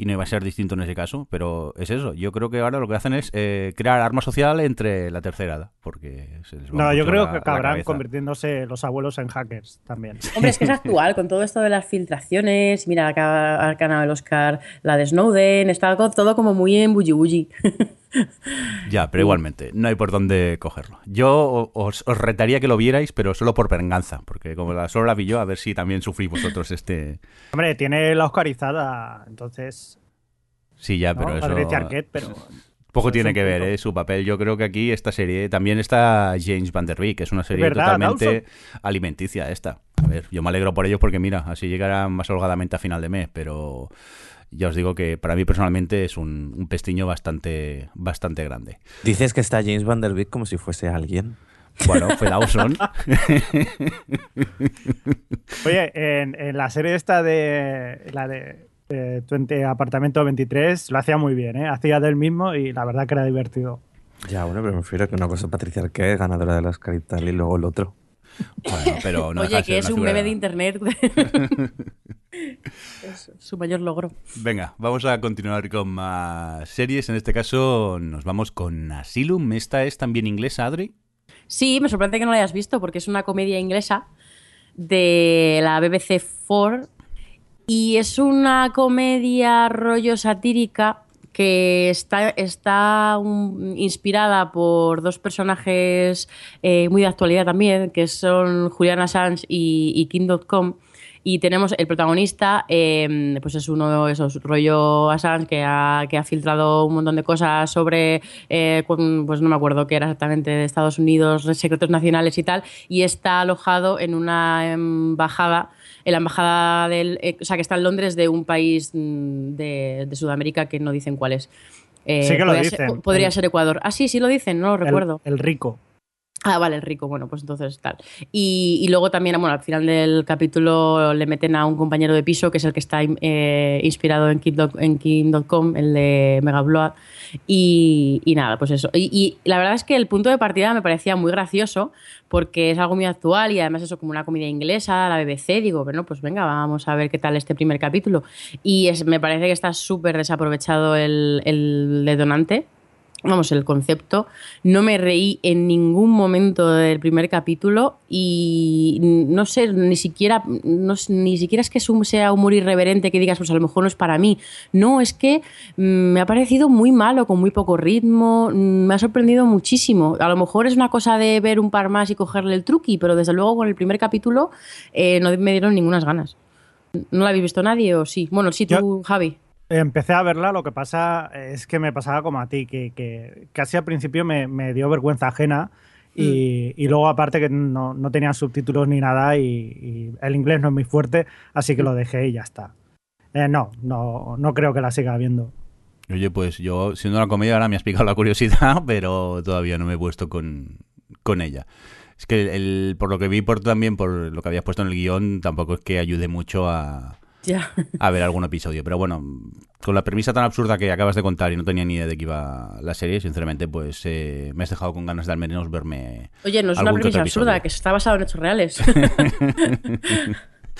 y no iba a ser distinto en ese caso, pero es eso. Yo creo que ahora lo que hacen es eh, crear arma social entre la tercera edad, porque No, yo creo que acabarán convirtiéndose los abuelos en hackers también. Hombre, es que es actual, con todo esto de las filtraciones, mira, acá ha ganado el Oscar la de Snowden, está todo como muy en bully bully. Ya, pero igualmente, no hay por dónde cogerlo. Yo os, retaría que lo vierais, pero solo por venganza, porque como la, solo la vi yo, a ver si también sufrís vosotros este... Hombre, tiene la Oscarizada, entonces... Sí, ya, pero eso... pero... Poco tiene que ver ¿eh? su papel. Yo creo que aquí esta serie también está James Van Der Beek, que es una serie totalmente alimenticia esta. A ver, yo me alegro por ellos porque mira, así llegará más holgadamente a final de mes, pero ya os digo que para mí personalmente es un, pestiño bastante, bastante grande. Dices que está James Van Der Beek como si fuese alguien. Bueno, fue Dawson. Oye, en, la serie esta de la de, Apartamento 23 lo hacía muy bien, ¿eh? Hacía del mismo y la verdad que era divertido. Ya, bueno, pero me refiero que una cosa Patricia Arquette, ganadora de las caritas y luego el otro. Bueno, pero no Oye, que es un bebé de internet. es su mayor logro. Venga, vamos a continuar con más series. En este caso nos vamos con Asylum. ¿Esta es también inglesa, Adri? Sí, me sorprende que no la hayas visto porque es una comedia inglesa de la BBC 4 y es una comedia rollo satírica que está, está inspirada por dos personajes eh, muy de actualidad también, que son Julian Assange y, y King.com. Y tenemos el protagonista, em, pues es uno de esos rollo Assange que ha, que ha filtrado un montón de cosas sobre, eh, pues no me acuerdo qué era exactamente, de Estados Unidos, secretos nacionales y tal, y está alojado en una embajada en la embajada del. Eh, o sea, que está en Londres de un país mm, de, Sudamérica que no dicen cuál es. Eh, sí que lo dicen. podría ser Ecuador. Ah, sí, sí lo dicen, no lo recuerdo. El rico. Ah, vale, el rico, bueno, pues entonces tal. Y, luego también, bueno, al final del capítulo le meten a un compañero de piso, que es el que está eh, inspirado en King.com, el de Mega Blood. Y, nada, pues eso. Y, la verdad es que el punto de partida me parecía muy gracioso, porque es algo muy actual y además eso como una comedia inglesa, la BBC, digo, bueno, pues venga, vamos a ver qué tal este primer capítulo. Y es, me parece que está súper desaprovechado el, el detonante vamos, el concepto. No me reí en ningún momento del primer capítulo y no sé, ni siquiera, ni siquiera es que sea humor irreverente que digas, pues a lo mejor no es para mí. No, es que mm, me ha parecido muy malo, con muy poco ritmo, mm, me ha sorprendido muchísimo. A lo mejor es una cosa de ver un par más y cogerle el truqui, pero desde luego con el primer capítulo eh, no me dieron ninguna ganas. ¿No la habéis visto nadie o sí? Bueno, sí, tú, Javi. Empecé a verla, lo que pasa es que me pasaba como a ti, que, casi al principio me, dio vergüenza ajena y, mm. luego aparte que no, no, tenía subtítulos ni nada y, el inglés no es muy fuerte, así que lo dejé y ya está. Eh, no, no, no creo que la siga viendo. Oye, pues yo, siendo una comedia, ahora me has picado la curiosidad, pero todavía no me he puesto con, con ella. Es que el, por lo que vi por también, por lo que habías puesto en el guion, tampoco es que ayude mucho a, Ya. a ver algún episodio. Pero bueno, con la premisa tan absurda que acabas de contar y no tenía ni idea de que iba la serie, sinceramente, pues eh, me has dejado con ganas de al menos verme. Oye, no es una premisa absurda, que está basado en hechos reales.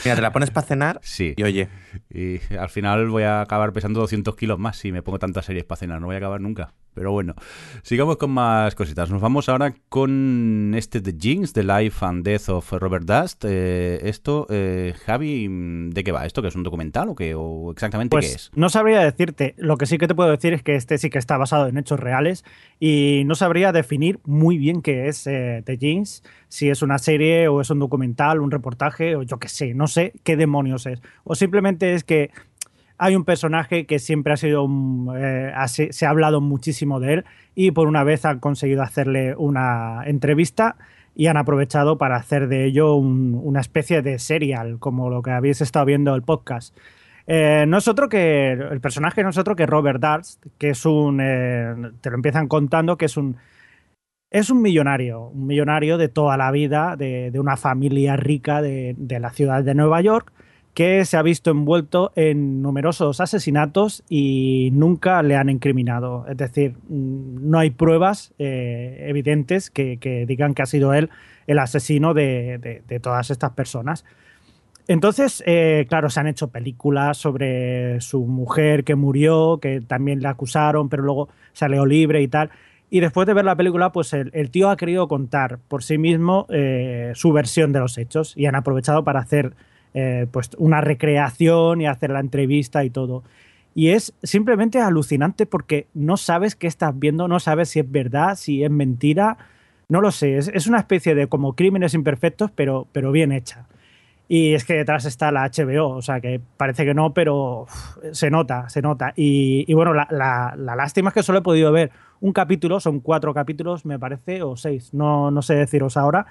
Mira, te la pones para cenar Sí. y oye, Y al final voy a acabar pesando 200 kilos más si me pongo tantas series para cenar. No voy a acabar nunca. Pero bueno, sigamos con más cositas. Nos vamos ahora con este The Jinx, The Life and Death of Robert Dust. Eh, esto, eh, Javi, ¿de qué va? ¿Esto que es un documental o qué? ¿O exactamente Pues qué es? no sabría decirte. Lo que sí que te puedo decir es que este sí que está basado en hechos reales y no sabría definir muy bien qué es eh, The Jinx, si es una serie o es un documental, un reportaje o yo qué sé, no sé qué demonios es. O simplemente es que hay un personaje que siempre ha sido, un, eh, se, ha hablado muchísimo de él y por una vez han conseguido hacerle una entrevista y han aprovechado para hacer de ello un- una especie de serial, como lo que habéis estado viendo el podcast. Eh, no es otro que. El personaje no que Robert Darst, que es un. eh, te lo empiezan contando que es un. Es un millonario, un millonario de toda la vida, de, de una familia rica de, de la ciudad de Nueva York, que se ha visto envuelto en numerosos asesinatos y nunca le han incriminado. Es decir, mm, no hay pruebas eh, evidentes que, digan que ha sido él el asesino de- todas estas personas. Entonces, eh, claro, se han hecho películas sobre su mujer que murió, que también le acusaron, pero luego salió libre y tal. Y después de ver la película, pues el, el tío ha querido contar por sí mismo eh, su versión de los hechos y han aprovechado para hacer eh, pues una recreación y hacer la entrevista y todo. Y es simplemente alucinante porque no sabes qué estás viendo, no sabes si es verdad, si es mentira, no lo sé. Es, es una especie de como crímenes imperfectos, pero, pero bien hecha. Y es que detrás está la HBO, o sea que parece que no, pero se nota, se nota. Y, y bueno, la, la- la lástima es que solo he podido ver un capítulo, son cuatro capítulos, me parece, o seis, no, no sé deciros ahora.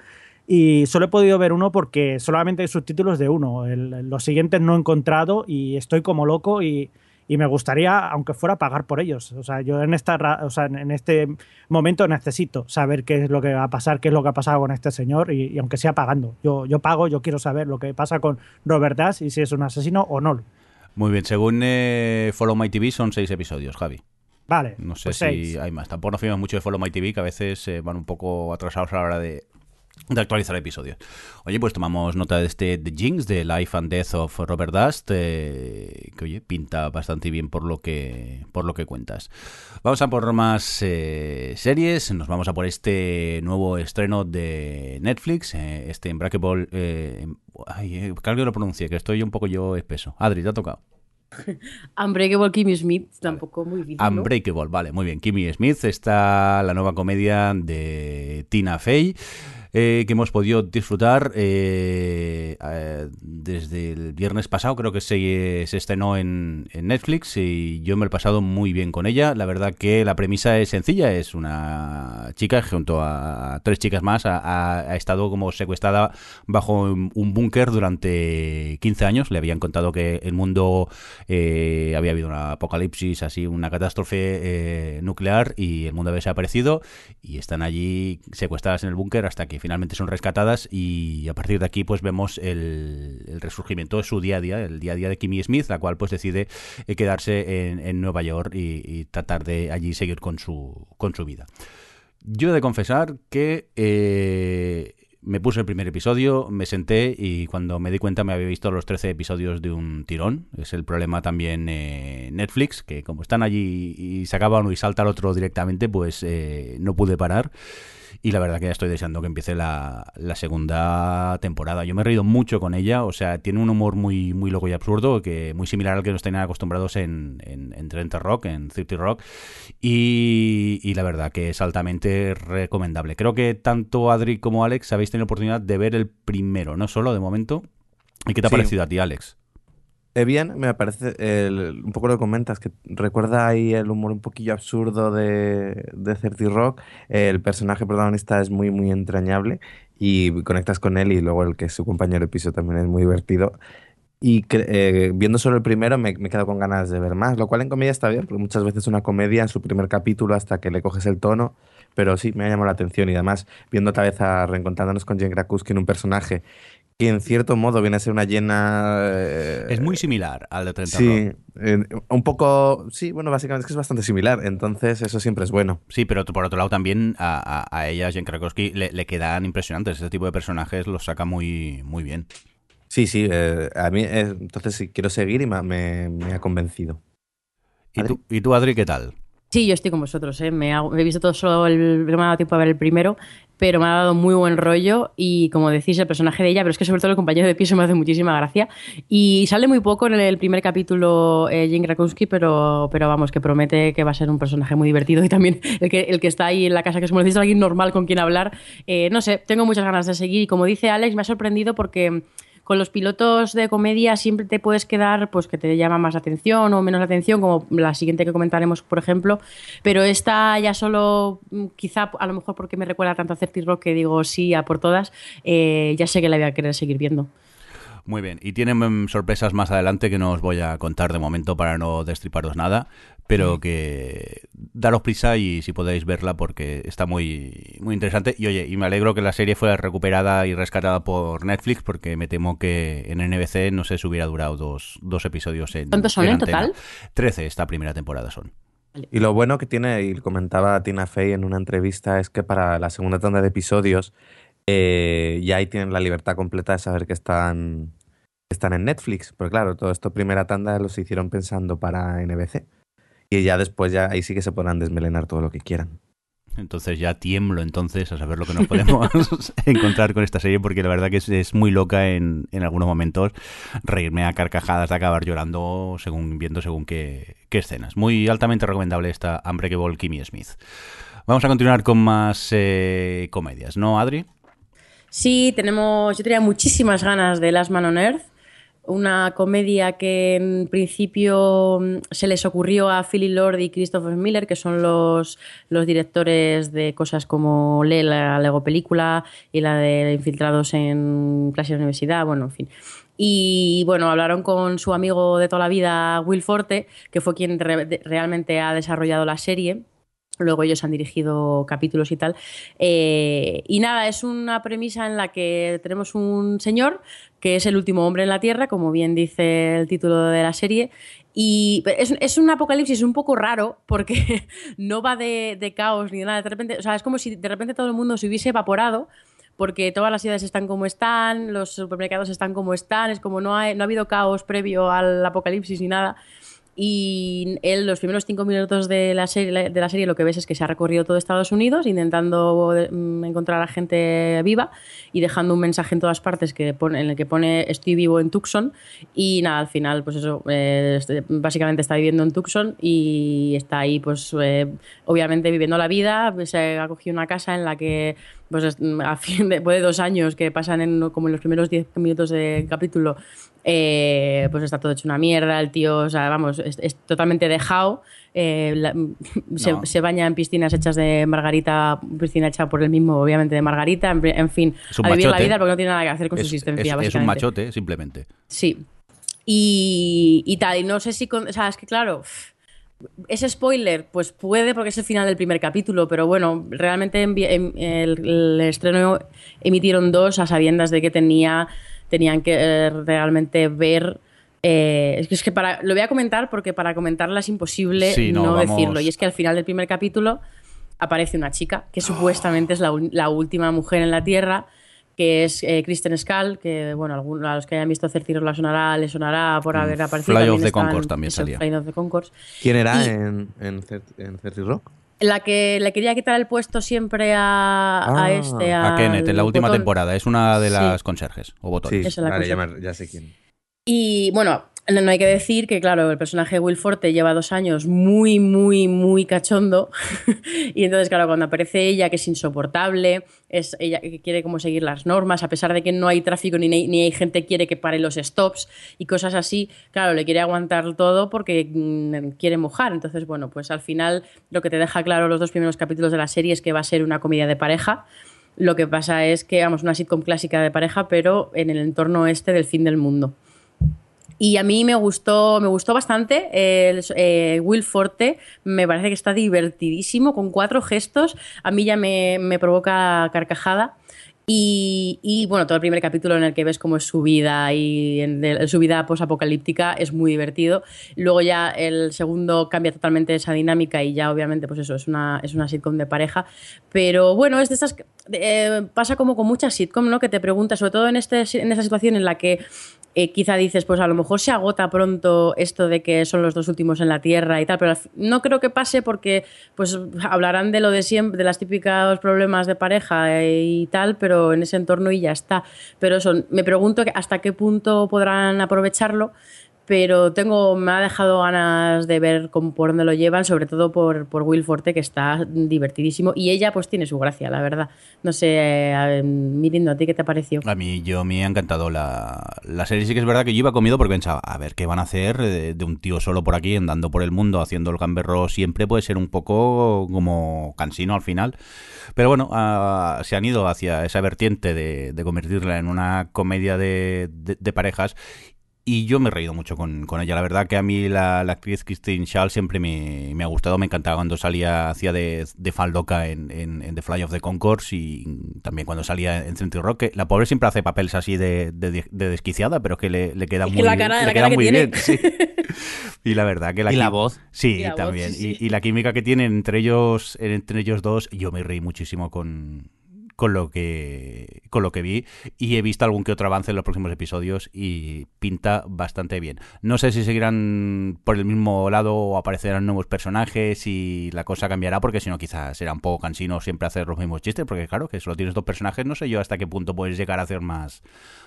Y solo he podido ver uno porque solamente hay subtítulos de uno. El- los siguientes no he encontrado y estoy como loco y, y me gustaría, aunque fuera, pagar por ellos. O sea, yo en, esta, o sea, en- este momento necesito saber qué es lo que va a pasar, qué es lo que ha pasado con este señor y, y aunque sea pagando. Yo, yo pago, yo quiero saber lo que pasa con Robert Dash y si es un asesino o no. Muy bien, según eh, Follow My TV son seis episodios, Javi. Vale, No sé pues si seis. hay más. Tampoco nos fiamos mucho de Follow My TV, que a veces eh, van un poco atrasados a la hora de, de actualizar episodios. Oye, pues tomamos nota de este The Jinx, de Life and Death of Robert Dust, eh, que oye, pinta bastante bien por lo que, por lo que cuentas. Vamos a por más eh, series, nos vamos a por este nuevo estreno de Netflix, eh, este Unbreakable... Eh, ay, claro que lo pronuncie, que estoy un poco yo espeso. Adri, te ha tocado. Unbreakable Kimmy Smith, tampoco muy difícil. ¿no? Unbreakable, vale, muy bien. Kimmy Smith está la nueva comedia de Tina Fey. Eh, que hemos podido disfrutar eh, eh, desde el viernes pasado, creo que se, se estrenó en, en Netflix y yo me he pasado muy bien con ella. La verdad que la premisa es sencilla, es una chica junto a tres chicas más, ha, estado como secuestrada bajo un, un búnker durante 15 años. Le habían contado que el mundo eh, había habido una apocalipsis, así una catástrofe nuclear y el mundo había desaparecido y están allí secuestradas en el búnker hasta que finalmente son rescatadas y a partir de aquí pues vemos el, resurgimiento de su día a día, el día a día de Kimmy Smith, la cual pues decide eh, quedarse en, Nueva York y, tratar de allí seguir con su, con su vida. Yo he de confesar que eh, me puse el primer episodio, me senté y cuando me di cuenta me había visto los 13 episodios de un tirón. Es el problema también eh, Netflix, que como están allí y se acaba uno y salta el otro directamente, pues eh, no pude parar. Y la verdad que ya estoy deseando que empiece la, la segunda temporada. Yo me he reído mucho con ella, o sea, tiene un humor muy, muy loco y absurdo, que muy similar al que nos tenían acostumbrados en, en, en 30 Rock, en 30 Rock. Y, y la verdad que es altamente recomendable. Creo que tanto Adri como Alex habéis tenido oportunidad de ver el primero, no solo de momento. ¿Y qué te ha Sí. parecido a ti, Alex? Eh, bien, me parece un poco lo que comentas, que recuerda ahí el humor un poquillo absurdo de, de 30 Rock. El personaje protagonista es muy, muy entrañable y conectas con él y luego el que es su compañero de piso también es muy divertido. Y eh, viendo solo el primero me, me quedo con ganas de ver más, lo cual en comedia está bien, porque muchas veces una comedia en su primer capítulo hasta que le coges el tono, pero sí, me ha llamado la atención y además viendo otra vez a reencontrándonos con Jane Krakowski en un personaje que en cierto modo viene a ser una llena... eh, Es muy similar al de 30 Sí, eh, un poco... Sí, bueno, básicamente es que es bastante similar, entonces eso siempre es bueno. Sí, pero por otro lado también a, a, a ella, Jen Krakowski, le, le quedan impresionantes. Este tipo de personajes los saca muy, muy bien. Sí, sí, eh, a mí eh, entonces sí, quiero seguir y me, me- me ha convencido. ¿Y Adri. tú, ¿Y tú, Adri, qué tal? Sí, yo estoy con vosotros, ¿eh? me, hago- he visto todo solo el, no me ha dado tiempo a ver el primero, pero me ha dado muy buen rollo y como decís, el personaje de ella, pero es que sobre todo el compañero de piso me hace muchísima gracia. Y sale muy poco en el primer capítulo eh, Jane Krakowski, pero, pero vamos, que promete que va a ser un personaje muy divertido y también el que, el que está ahí en la casa, que es como decís, alguien normal con quien hablar, eh, no sé, tengo muchas ganas de seguir y como dice Alex, me ha sorprendido porque con los pilotos de comedia siempre te puedes quedar, pues que te llama más la atención o menos la atención, como la siguiente que comentaremos, por ejemplo. Pero esta ya solo, mm, quizá a lo mejor porque me recuerda tanto a 30 Rock que digo sí a por todas, eh, ya sé que la voy a querer seguir viendo. Muy bien. Y tienen mm, sorpresas más adelante que no os voy a contar de momento para no destriparos nada, pero que daros prisa y si podéis verla porque está muy, muy interesante. Y oye, y me alegro que la serie fuera recuperada y rescatada por Netflix porque me temo que en NBC no sé si hubiera durado dos, dos episodios en ¿Cuántos son en total? Trece esta primera temporada son. Y lo bueno que tiene, y comentaba Tina Fey en una entrevista, es que para la segunda tanda de episodios eh, ya ahí tienen la libertad completa de saber que están, están en Netflix. Porque claro, todo esto primera tanda los hicieron pensando para NBC. Y ya después ya ahí sí que se podrán desmelenar todo lo que quieran. Entonces ya tiemblo entonces a saber lo que nos podemos encontrar con esta serie porque la verdad que es, es muy loca en, en algunos momentos reírme a carcajadas de acabar llorando según viendo según qué, qué escenas. Muy altamente recomendable esta Unbreakable Kimmy Smith. Vamos a continuar con más eh, comedias, ¿no, Adri? Sí, tenemos. Yo tenía muchísimas ganas de Last Man on Earth, una comedia que en principio mm, se les ocurrió a Philly Lord y Christopher Miller, que son los, los directores de cosas como Le, la Lego Película y la de Infiltrados en clase de universidad, bueno, en fin. Y bueno, hablaron con su amigo de toda la vida, Will Forte, que fue quien re- realmente ha desarrollado la serie. Luego ellos han dirigido capítulos y tal. Eh, y nada, es una premisa en la que tenemos un señor que es el último hombre en la Tierra, como bien dice el título de la serie. Y es, es un apocalipsis un poco raro porque no va de, de caos ni de nada. De repente, o sea, es como si de repente todo el mundo se hubiese evaporado porque todas las ciudades están como están, los supermercados están como están, es como no, hay, no ha habido caos previo al apocalipsis ni nada. Y él, los primeros cinco minutos de la, serie, de la serie, lo que ves es que se ha recorrido todo Estados Unidos intentando mm, encontrar a gente viva y dejando un mensaje en todas partes que pone, en el que pone estoy vivo en Tucson. Y nada, al final, pues eso, eh, este, básicamente está viviendo en Tucson y está ahí, pues eh, obviamente viviendo la vida. Se ha cogido una casa en la que pues es- a fin de, después de dos años que pasan en, como en los primeros diez minutos de capítulo, eh, pues está todo hecho una mierda, el tío, o sea, vamos, es, es totalmente dejado, eh, la- se, No. se baña en piscinas hechas de margarita, piscina hecha por él mismo, obviamente de margarita, en, en fin, Es a vivir la vida porque no tiene nada que hacer con su Es, existencia, es- es un machote, simplemente. Sí. Y, y tal, y no sé si. Con, o sea, es que claro. Ese spoiler, pues puede porque es el final del primer capítulo, pero bueno, realmente el, el estreno emitieron dos a sabiendas de que tenía, tenían que eh, realmente ver. eh, es que, es que para, lo voy a comentar porque para comentarla es imposible Sí, no, decirlo. Y es que al final del primer capítulo aparece una chica que supuestamente es la, la última mujer en la Tierra, que es eh, Kristen Skull, que bueno, algún- a los que hayan visto Certiros la sonará, le sonará por haber aparecido. Mm, Fly of the Conchords también salía. Fly of the Conchords. ¿Quién era Y- en, en, Cer- en 30 Rock? La que le quería quitar el puesto siempre a, a Ah, este. A Kenneth, en la última botón. temporada. Es una de Sí. las conserjes o botones. Sí, vale, ya, cosa. me- ya sé quién. Y bueno, no no hay que decir que, claro, el personaje de Will Forte lleva dos años muy, muy, muy cachondo. y entonces, claro, cuando aparece ella, que es insoportable, es ella que quiere como seguir las normas, a pesar de que no hay tráfico ni, ni hay gente quiere que pare los stops y cosas así, claro, le quiere aguantar todo porque mm, quiere mojar. Entonces, bueno, pues al final lo que te deja claro los dos primeros capítulos de la serie es que va a ser una comedia de pareja. Lo que pasa es que, vamos, una sitcom clásica de pareja, pero en el entorno este del fin del mundo. Y a mí me gustó, me gustó bastante. El, eh, Will Forte me parece que está divertidísimo, con cuatro gestos. A mí ya me, me provoca carcajada. Y, bueno, todo el primer capítulo en el que ves cómo es su vida y en su vida posapocalíptica es muy divertido. Luego ya el segundo cambia totalmente esa dinámica y ya obviamente pues eso, es una, es una sitcom de pareja. Pero bueno, es de esas... Eh, pasa como con muchas sitcom, ¿no? Que te preguntas, sobre todo en, este, en esa situación en la que eh, quizá dices, pues a lo mejor se agota pronto esto de que son los dos últimos en la Tierra y tal, pero no creo que pase porque pues hablarán de lo de siempre, de los típicos problemas de pareja y tal, pero en ese entorno y ya está. Pero eso, me pregunto hasta qué punto podrán aprovecharlo pero tengo, me ha dejado ganas de ver por dónde lo llevan, sobre todo por, por Will Forte, que está divertidísimo, y ella pues tiene su gracia, la verdad. No sé, Mirindo, ¿a ti qué te pareció? A mí, yo me ha encantado la, la serie, sí que es verdad que yo iba comido porque pensaba, a ver, ¿qué van a hacer de, un tío solo por aquí, andando por el mundo, haciendo el gamberro siempre? Puede ser un poco como cansino al final. Pero bueno, ah, se han ido hacia esa vertiente de, de convertirla en una comedia de, de parejas y yo me he reído mucho con, ella. La verdad que a mí la, actriz Christine Schall siempre me, ha gustado, me encantaba cuando salía, hacía de, de fan loca en, en, The Fly of the Concourse y también cuando salía en Century Rock. la pobre siempre hace papeles así de, desquiciada, pero es que le, queda muy, muy bien. Y la verdad que la, ¿Y la voz. Sí, también. Y, la química que tienen entre ellos, entre ellos dos, yo me reí muchísimo con, con lo que con lo que vi y he visto algún que otro avance en los próximos episodios y pinta bastante bien. No sé si seguirán por el mismo lado o aparecerán nuevos personajes y la cosa cambiará porque si no quizás será un poco cansino siempre hacer los mismos chistes porque claro que solo tienes dos personajes no sé yo hasta qué punto puedes llegar a hacer más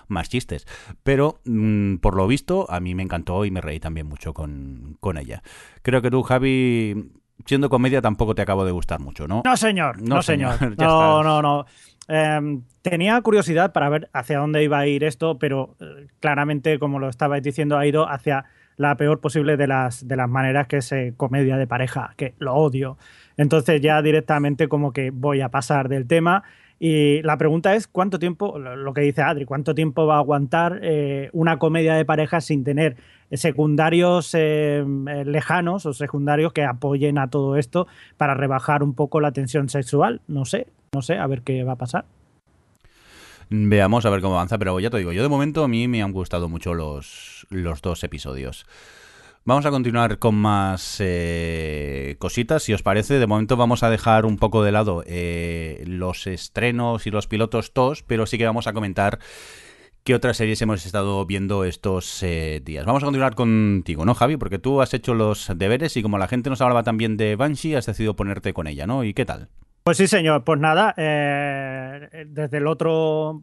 más chistes. Pero mm, por lo visto a mí me encantó y me reí también mucho con, con ella. Creo que tú Javi siendo comedia tampoco te acabo de gustar mucho, ¿no? No, señor. No, señor. no, no, no, em, tenía curiosidad para ver hacia dónde iba a ir esto, pero eh, claramente, como lo estabais diciendo, ha ido hacia la peor posible de las, de las maneras que es eh, comedia de pareja, que lo odio. Entonces ya directamente como que voy a pasar del tema y la pregunta es cuánto tiempo, lo que dice Adri, cuánto tiempo va a aguantar eh, una comedia de pareja sin tener secundarios eh, lejanos o secundarios que apoyen a todo esto para rebajar un poco la tensión sexual. No sé, no sé, a ver qué va a pasar. Veamos a ver cómo avanza, pero ya te digo, yo de momento a mí me han gustado mucho los, los dos episodios. Vamos a continuar con más eh, cositas, si os parece. De momento vamos a dejar un poco de lado eh, los estrenos y los pilotos TOS, pero sí que vamos a comentar qué otras series hemos estado viendo estos eh, días. Vamos a continuar contigo, ¿no, Javi? Porque tú has hecho los deberes y como la gente nos hablaba también de Banshee, has decidido ponerte con ella, ¿no? ¿Y qué tal? Pues sí, señor. Pues nada, desde el otro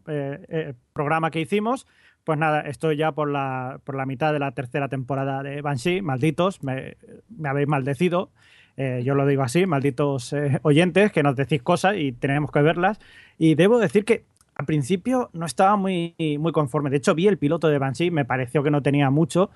programa que hicimos, pues nada, estoy ya por la, por la mitad de la tercera temporada de Banshee. Malditos, me, habéis maldecido. Eh, yo lo digo así, malditos eh, oyentes, que nos decís cosas y tenemos que verlas. Y debo decir que al principio no estaba muy, muy conforme. De hecho, vi el piloto de Banshee, me pareció que no tenía mucho.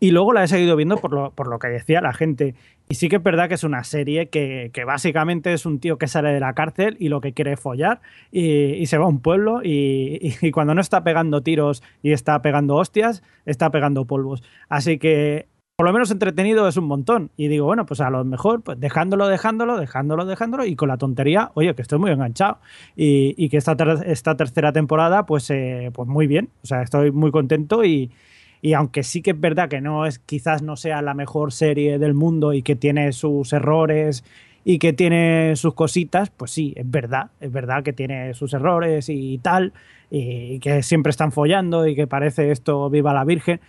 Y luego la he seguido viendo por lo, por lo que decía la gente. Y sí que es verdad que es una serie que, básicamente es un tío que sale de la cárcel y lo que quiere es follar y, se va a un pueblo y, y, cuando no está pegando tiros y está pegando hostias, está pegando polvos. Así que por lo menos entretenido es un montón. Y digo, bueno, pues a lo mejor, pues dejándolo, dejándolo, dejándolo, dejándolo, y con la tontería, oye, que estoy muy enganchado. Y, que esta, esta tercera temporada, pues, eh, pues muy bien. O sea, estoy muy contento y, y aunque sí que es verdad que no es, quizás no sea la mejor serie del mundo y que tiene sus errores y que tiene sus cositas, pues sí, es verdad, es verdad que tiene sus errores y tal, y que siempre están follando y que parece esto viva la Virgen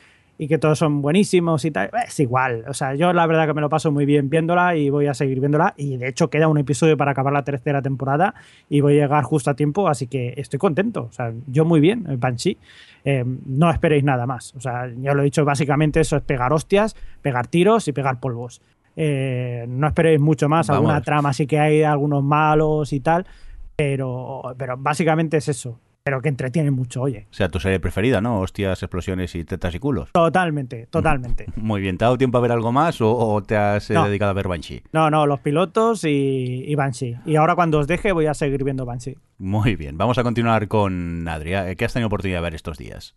y que todos son buenísimos y tal, es igual. O sea, yo la verdad que me lo paso muy bien viéndola y voy a seguir viéndola. Y de hecho queda un episodio para acabar la tercera temporada y voy a llegar justo a tiempo, así que estoy contento. O sea, yo muy bien, Banshee. Eh, no esperéis nada más. O sea, ya lo he dicho, básicamente eso es pegar hostias, pegar tiros y pegar polvos. Eh, no esperéis mucho más, alguna trama sí que hay algunos malos y tal, pero, pero básicamente es eso pero que entretiene mucho, oye. O sea, tu serie preferida, ¿no? Hostias, explosiones y tetas y culos. Totalmente, totalmente. Muy bien. ¿Te ha dado tiempo a ver algo más o, te has eh, dedicado a ver Banshee? No, no, los pilotos y, y, Banshee. Y ahora cuando os deje voy a seguir viendo Banshee. Muy bien. Vamos a continuar con Adria. ¿Qué has tenido oportunidad de ver estos días?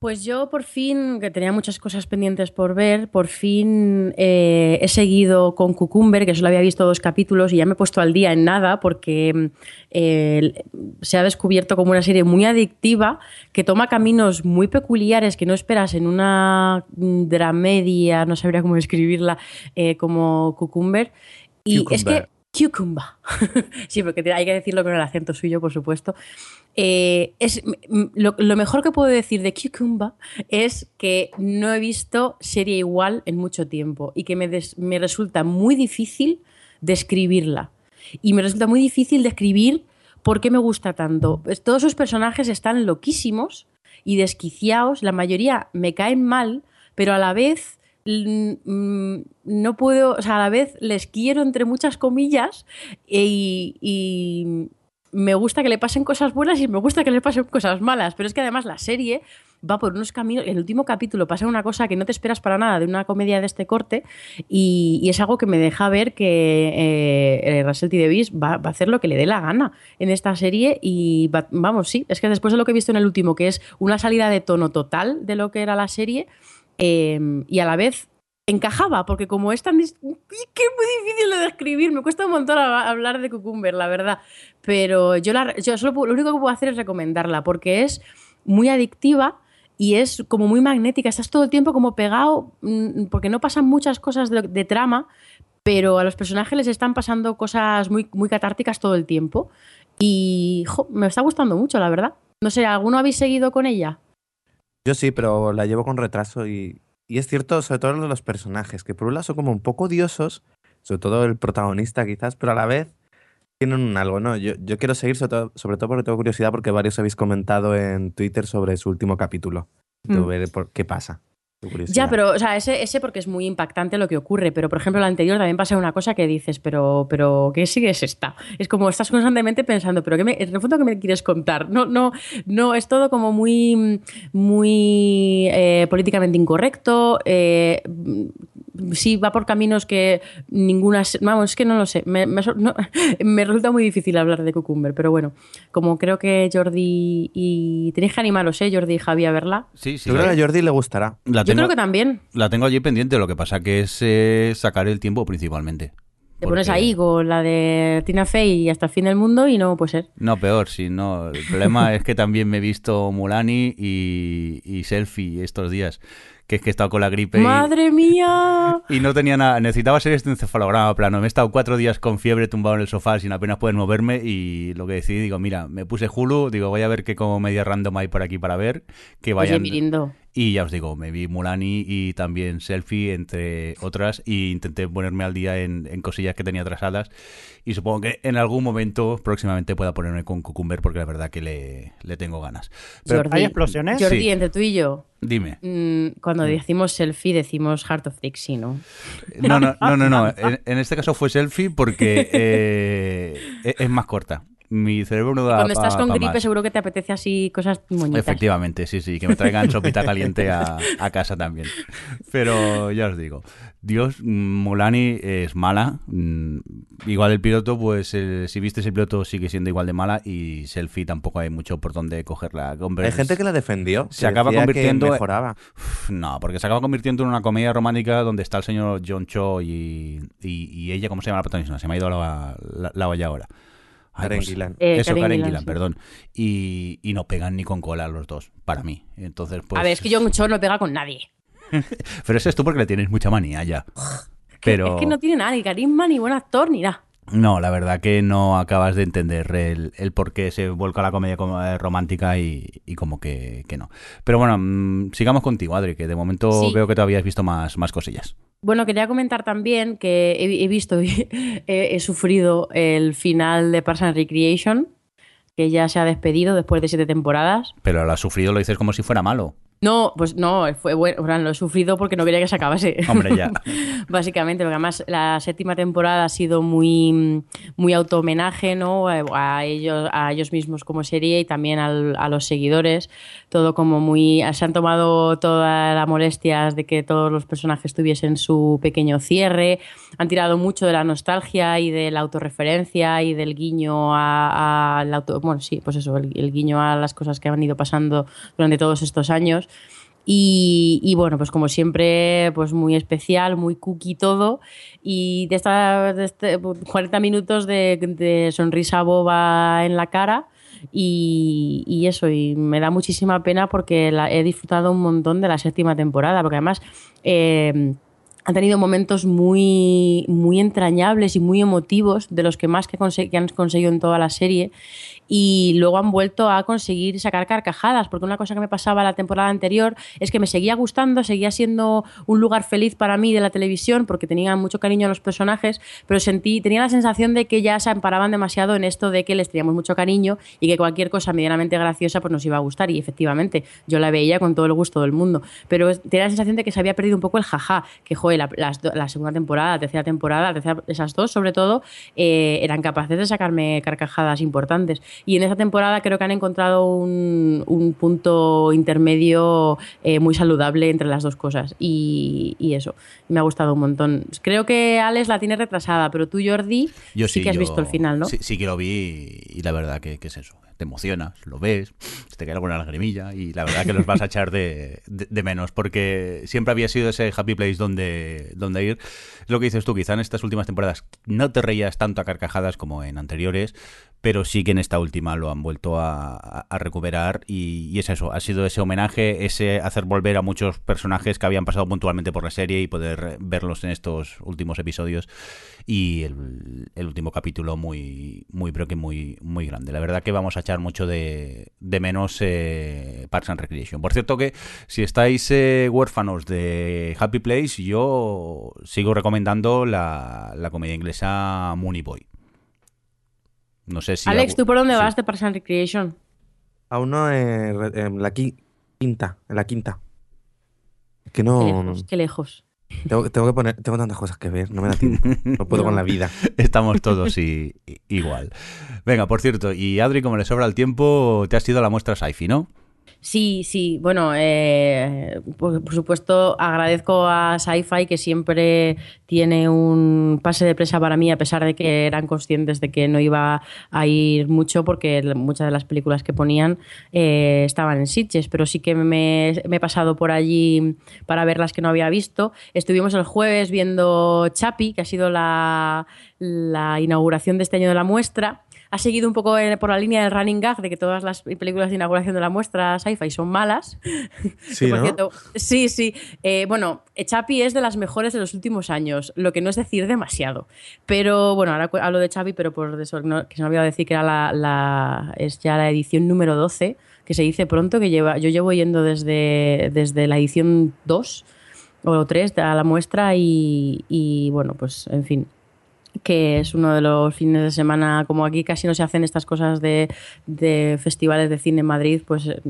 Pues yo por fin, que tenía muchas cosas pendientes por ver, por fin eh, he seguido con Cucumber, que solo había visto dos capítulos y ya me he puesto al día en nada porque eh, se ha descubierto como una serie muy adictiva que toma caminos muy peculiares que no esperas en una dramedia, no sabría cómo describirla, eh, como Cucumber. Y es que Cucumber. sí, porque hay que decirlo con el acento suyo, por supuesto. Eh, es, lo, mejor que puedo decir de Cucumber es que no he visto serie igual en mucho tiempo y que me, me resulta muy difícil describirla. Y me resulta muy difícil describir por qué me gusta tanto. Pues todos sus personajes están loquísimos y desquiciados, la mayoría me caen mal, pero a la vez Mm, no puedo, o sea, a la vez les quiero entre muchas comillas y, me gusta que le pasen cosas buenas y me gusta que le pasen cosas malas, pero es que además la serie va por unos caminos, el último capítulo pasa una cosa que no te esperas para nada de una comedia de este corte y, es algo que me deja ver que eh, eh Russell T. Davis va, a hacer lo que le dé la gana en esta serie y vamos, sí, es que después de lo que he visto en el último, que es una salida de tono total de lo que era la serie, Em, y a la vez encajaba, porque como es tan... que muy difícil de describir, me cuesta un montón hablar de Cucumber, la verdad. Pero yo, la, yo solo lo único que puedo hacer es recomendarla, porque es muy adictiva y es como muy magnética. Estás todo el tiempo como pegado, mm, porque no pasan muchas cosas de, trama, pero a los personajes les están pasando cosas muy, muy catárticas todo el tiempo. Y me está gustando mucho, la verdad. No sé, ¿alguno habéis seguido con ella? Yo sí, pero la llevo con retraso y, es cierto, sobre todo los personajes, que por un lado son como un poco odiosos, sobre todo el protagonista quizás, pero a la vez tienen un algo, ¿no? Yo, yo quiero seguir sobre todo, sobre todo porque tengo curiosidad porque varios habéis comentado en Twitter sobre su último capítulo. De mm. ver por qué pasa. Ya, pero, o sea, ese, ese porque es muy impactante lo que ocurre, pero por ejemplo, el anterior también pasa una cosa que dices, pero, pero ¿qué sigue es esta? Es como estás constantemente pensando, pero ¿qué me, en el fondo, ¿qué me quieres contar? No, no, no, es todo como muy, muy eh, políticamente incorrecto, eh, sí va por caminos que ninguna. Vamos, es que no lo sé. Me, resulta muy difícil hablar de Cucumber, pero bueno, como creo que Jordi y. Tenéis que animaros, ¿eh? Jordi y Javi a verla. Sí, sí. Yo creo que a Jordi le gustará. Yo creo que también. La tengo allí pendiente, lo que pasa que es eh, sacar el tiempo principalmente. Te pones ahí con la de Tina Fey y hasta el fin del mundo y no puede ser. No, peor, sí, no. El problema es que también me he visto Mulani y, y Selfie estos días que es que he estado con la gripe. ¡Madre mía! Y no tenía nada. Necesitaba ser este encefalograma plano. Me he estado cuatro días con fiebre tumbado en el sofá sin apenas poder moverme. Y lo que decidí, digo, mira, me puse Hulu. Digo, voy a ver qué como media random hay por aquí para ver. Que vayan. Oye, y ya os digo, me vi Mulani y también Selfie, entre otras, y intenté ponerme al día en, cosillas que tenía atrasadas. Y supongo que en algún momento próximamente pueda ponerme con Cucumber porque la verdad que le, le tengo ganas. ¿Hay explosiones? Jordi, entre tú y yo. Dime. Mm, cuando decimos selfie decimos Heart of Dixie, ¿no? No, no, no, no. no. En, este caso fue selfie porque eh, e, es más corta mi cerebro no da Cuando estás con gripe seguro que te apetece así cosas moñitas. Efectivamente, sí, sí, que me traigan sopita caliente a, casa también. Pero ya os digo, Dios, Mulani es mala. Mm, igual el piloto, pues eh, si viste el piloto sigue siendo igual de mala y Selfie tampoco hay mucho por donde cogerla. Hay gente que la defendió. Se acaba convirtiendo... Que mejoraba. No, porque se acaba convirtiendo en una comedia romántica donde está el señor John Cho y, y, ella, ¿cómo se llama la protagonista? Se me ha ido la, la, la olla ahora. Karen pues, Gillan. Eh, eso, Karen, Gillan, perdón. Y, y, no pegan ni con cola los dos, para mí. Entonces, pues... A ver, es que John Cho no pega con nadie. Pero eso es tú porque le tienes mucha manía ya. Pero... Es que no tiene nada, ni carisma, ni buen actor, ni nada. No, la verdad que no acabas de entender el, el por qué se vuelca la comedia eh, romántica y, y como que, que, no. Pero bueno, mm, sigamos contigo, Adri, que de momento veo que todavía has visto más, más cosillas. Bueno, quería comentar también que he, visto y he, sufrido el final de Parks and Recreation, que ya se ha despedido después de siete temporadas. Pero lo has sufrido, lo dices como si fuera malo. No, pues no, fue bueno, lo he sufrido porque no quería que se acabase. Hombre, ya. Básicamente, porque además la séptima temporada ha sido muy, muy auto-homenaje, ¿no? A ellos, a ellos mismos como serie y también a los seguidores. Todo como muy. Se han tomado toda la molestias de que todos los personajes tuviesen su pequeño cierre. Han tirado mucho de la nostalgia y de la autorreferencia y del guiño a, auto. Bueno, sí, pues eso, el guiño a las cosas que han ido pasando durante todos estos años Y, bueno, pues como siempre, pues muy especial, muy cookie todo. Y de, esta, de este 40 minutos de, sonrisa boba en la cara. Y, eso, y me da muchísima pena porque he disfrutado un montón de la séptima temporada, porque además eh, han tenido momentos muy, muy entrañables y muy emotivos, de los que más que, que han conseguido en toda la serie y luego han vuelto a conseguir sacar carcajadas, porque una cosa que me pasaba la temporada anterior es que me seguía gustando, seguía siendo un lugar feliz para mí de la televisión, porque tenía mucho cariño a los personajes, pero sentí, tenía la sensación de que ya se amparaban demasiado en esto de que les teníamos mucho cariño y que cualquier cosa medianamente graciosa pues nos iba a gustar, y efectivamente, yo la veía con todo el gusto del mundo, pero tenía la sensación de que se había perdido un poco el jaja, que joder, la, segunda temporada, la tercera temporada, esas dos sobre todo, eh, eran capaces de sacarme carcajadas importantes. Y en esa temporada creo que han encontrado un, punto intermedio eh, muy saludable entre las dos cosas. Y, eso, me ha gustado un montón. Creo que Alex la tiene retrasada, pero tú, Jordi, yo sí, que has visto el final, ¿no? Sí, sí, que lo vi y la verdad que, es eso te emocionas, lo ves, te queda alguna lagrimilla y la verdad que los vas a echar de, menos porque siempre había sido ese happy place donde, donde ir. Lo que dices tú, quizá en estas últimas temporadas no te reías tanto a carcajadas como en anteriores, pero sí que en esta última lo han vuelto a, recuperar y, es eso, ha sido ese homenaje, ese hacer volver a muchos personajes que habían pasado puntualmente por la serie y poder verlos en estos últimos episodios y el, último capítulo muy, muy, pero que muy, muy grande. La verdad que vamos a echar mucho de, menos eh, Parks and Recreation. Por cierto que si estáis eh, huérfanos de Happy Place, yo sigo recomendando la, la comedia inglesa Mooney Boy no sé si. Alex, ¿tú por dónde vas de Parks and Recreation? Aún no en, la quinta, en la quinta. Que no. Qué lejos. Tengo, que poner, tengo tantas cosas que ver, no me da tiempo. No puedo con la vida. Estamos todos igual. Venga, por cierto, y Adri, como le sobra el tiempo, te has ido a la muestra Sci-Fi, ¿no? Sí, sí. Bueno, eh, por, supuesto agradezco a Sci-Fi que siempre tiene un pase de presa para mí, a pesar de que eran conscientes de que no iba a ir mucho, porque muchas de las películas que ponían eh, estaban en Sitges, pero sí que me, he pasado por allí para ver las que no había visto. Estuvimos el jueves viendo Chapi, que ha sido la, la inauguración de este año de la muestra ha seguido un poco por la línea del running gag de que todas las películas de inauguración de la muestra sci-fi son malas. Sí, sí, sí. Eh, bueno, Chapi es de las mejores de los últimos años, lo que no es decir demasiado. Pero bueno, ahora hablo de Chapi, pero por eso que se me olvidado decir que era la, es ya la edición número 12, que se dice pronto, que lleva, yo llevo yendo desde, desde la edición 2 o 3 a la muestra y, y bueno, pues en fin, que es uno de los fines de semana, como aquí casi no se hacen estas cosas de, festivales de cine en Madrid, pues eh,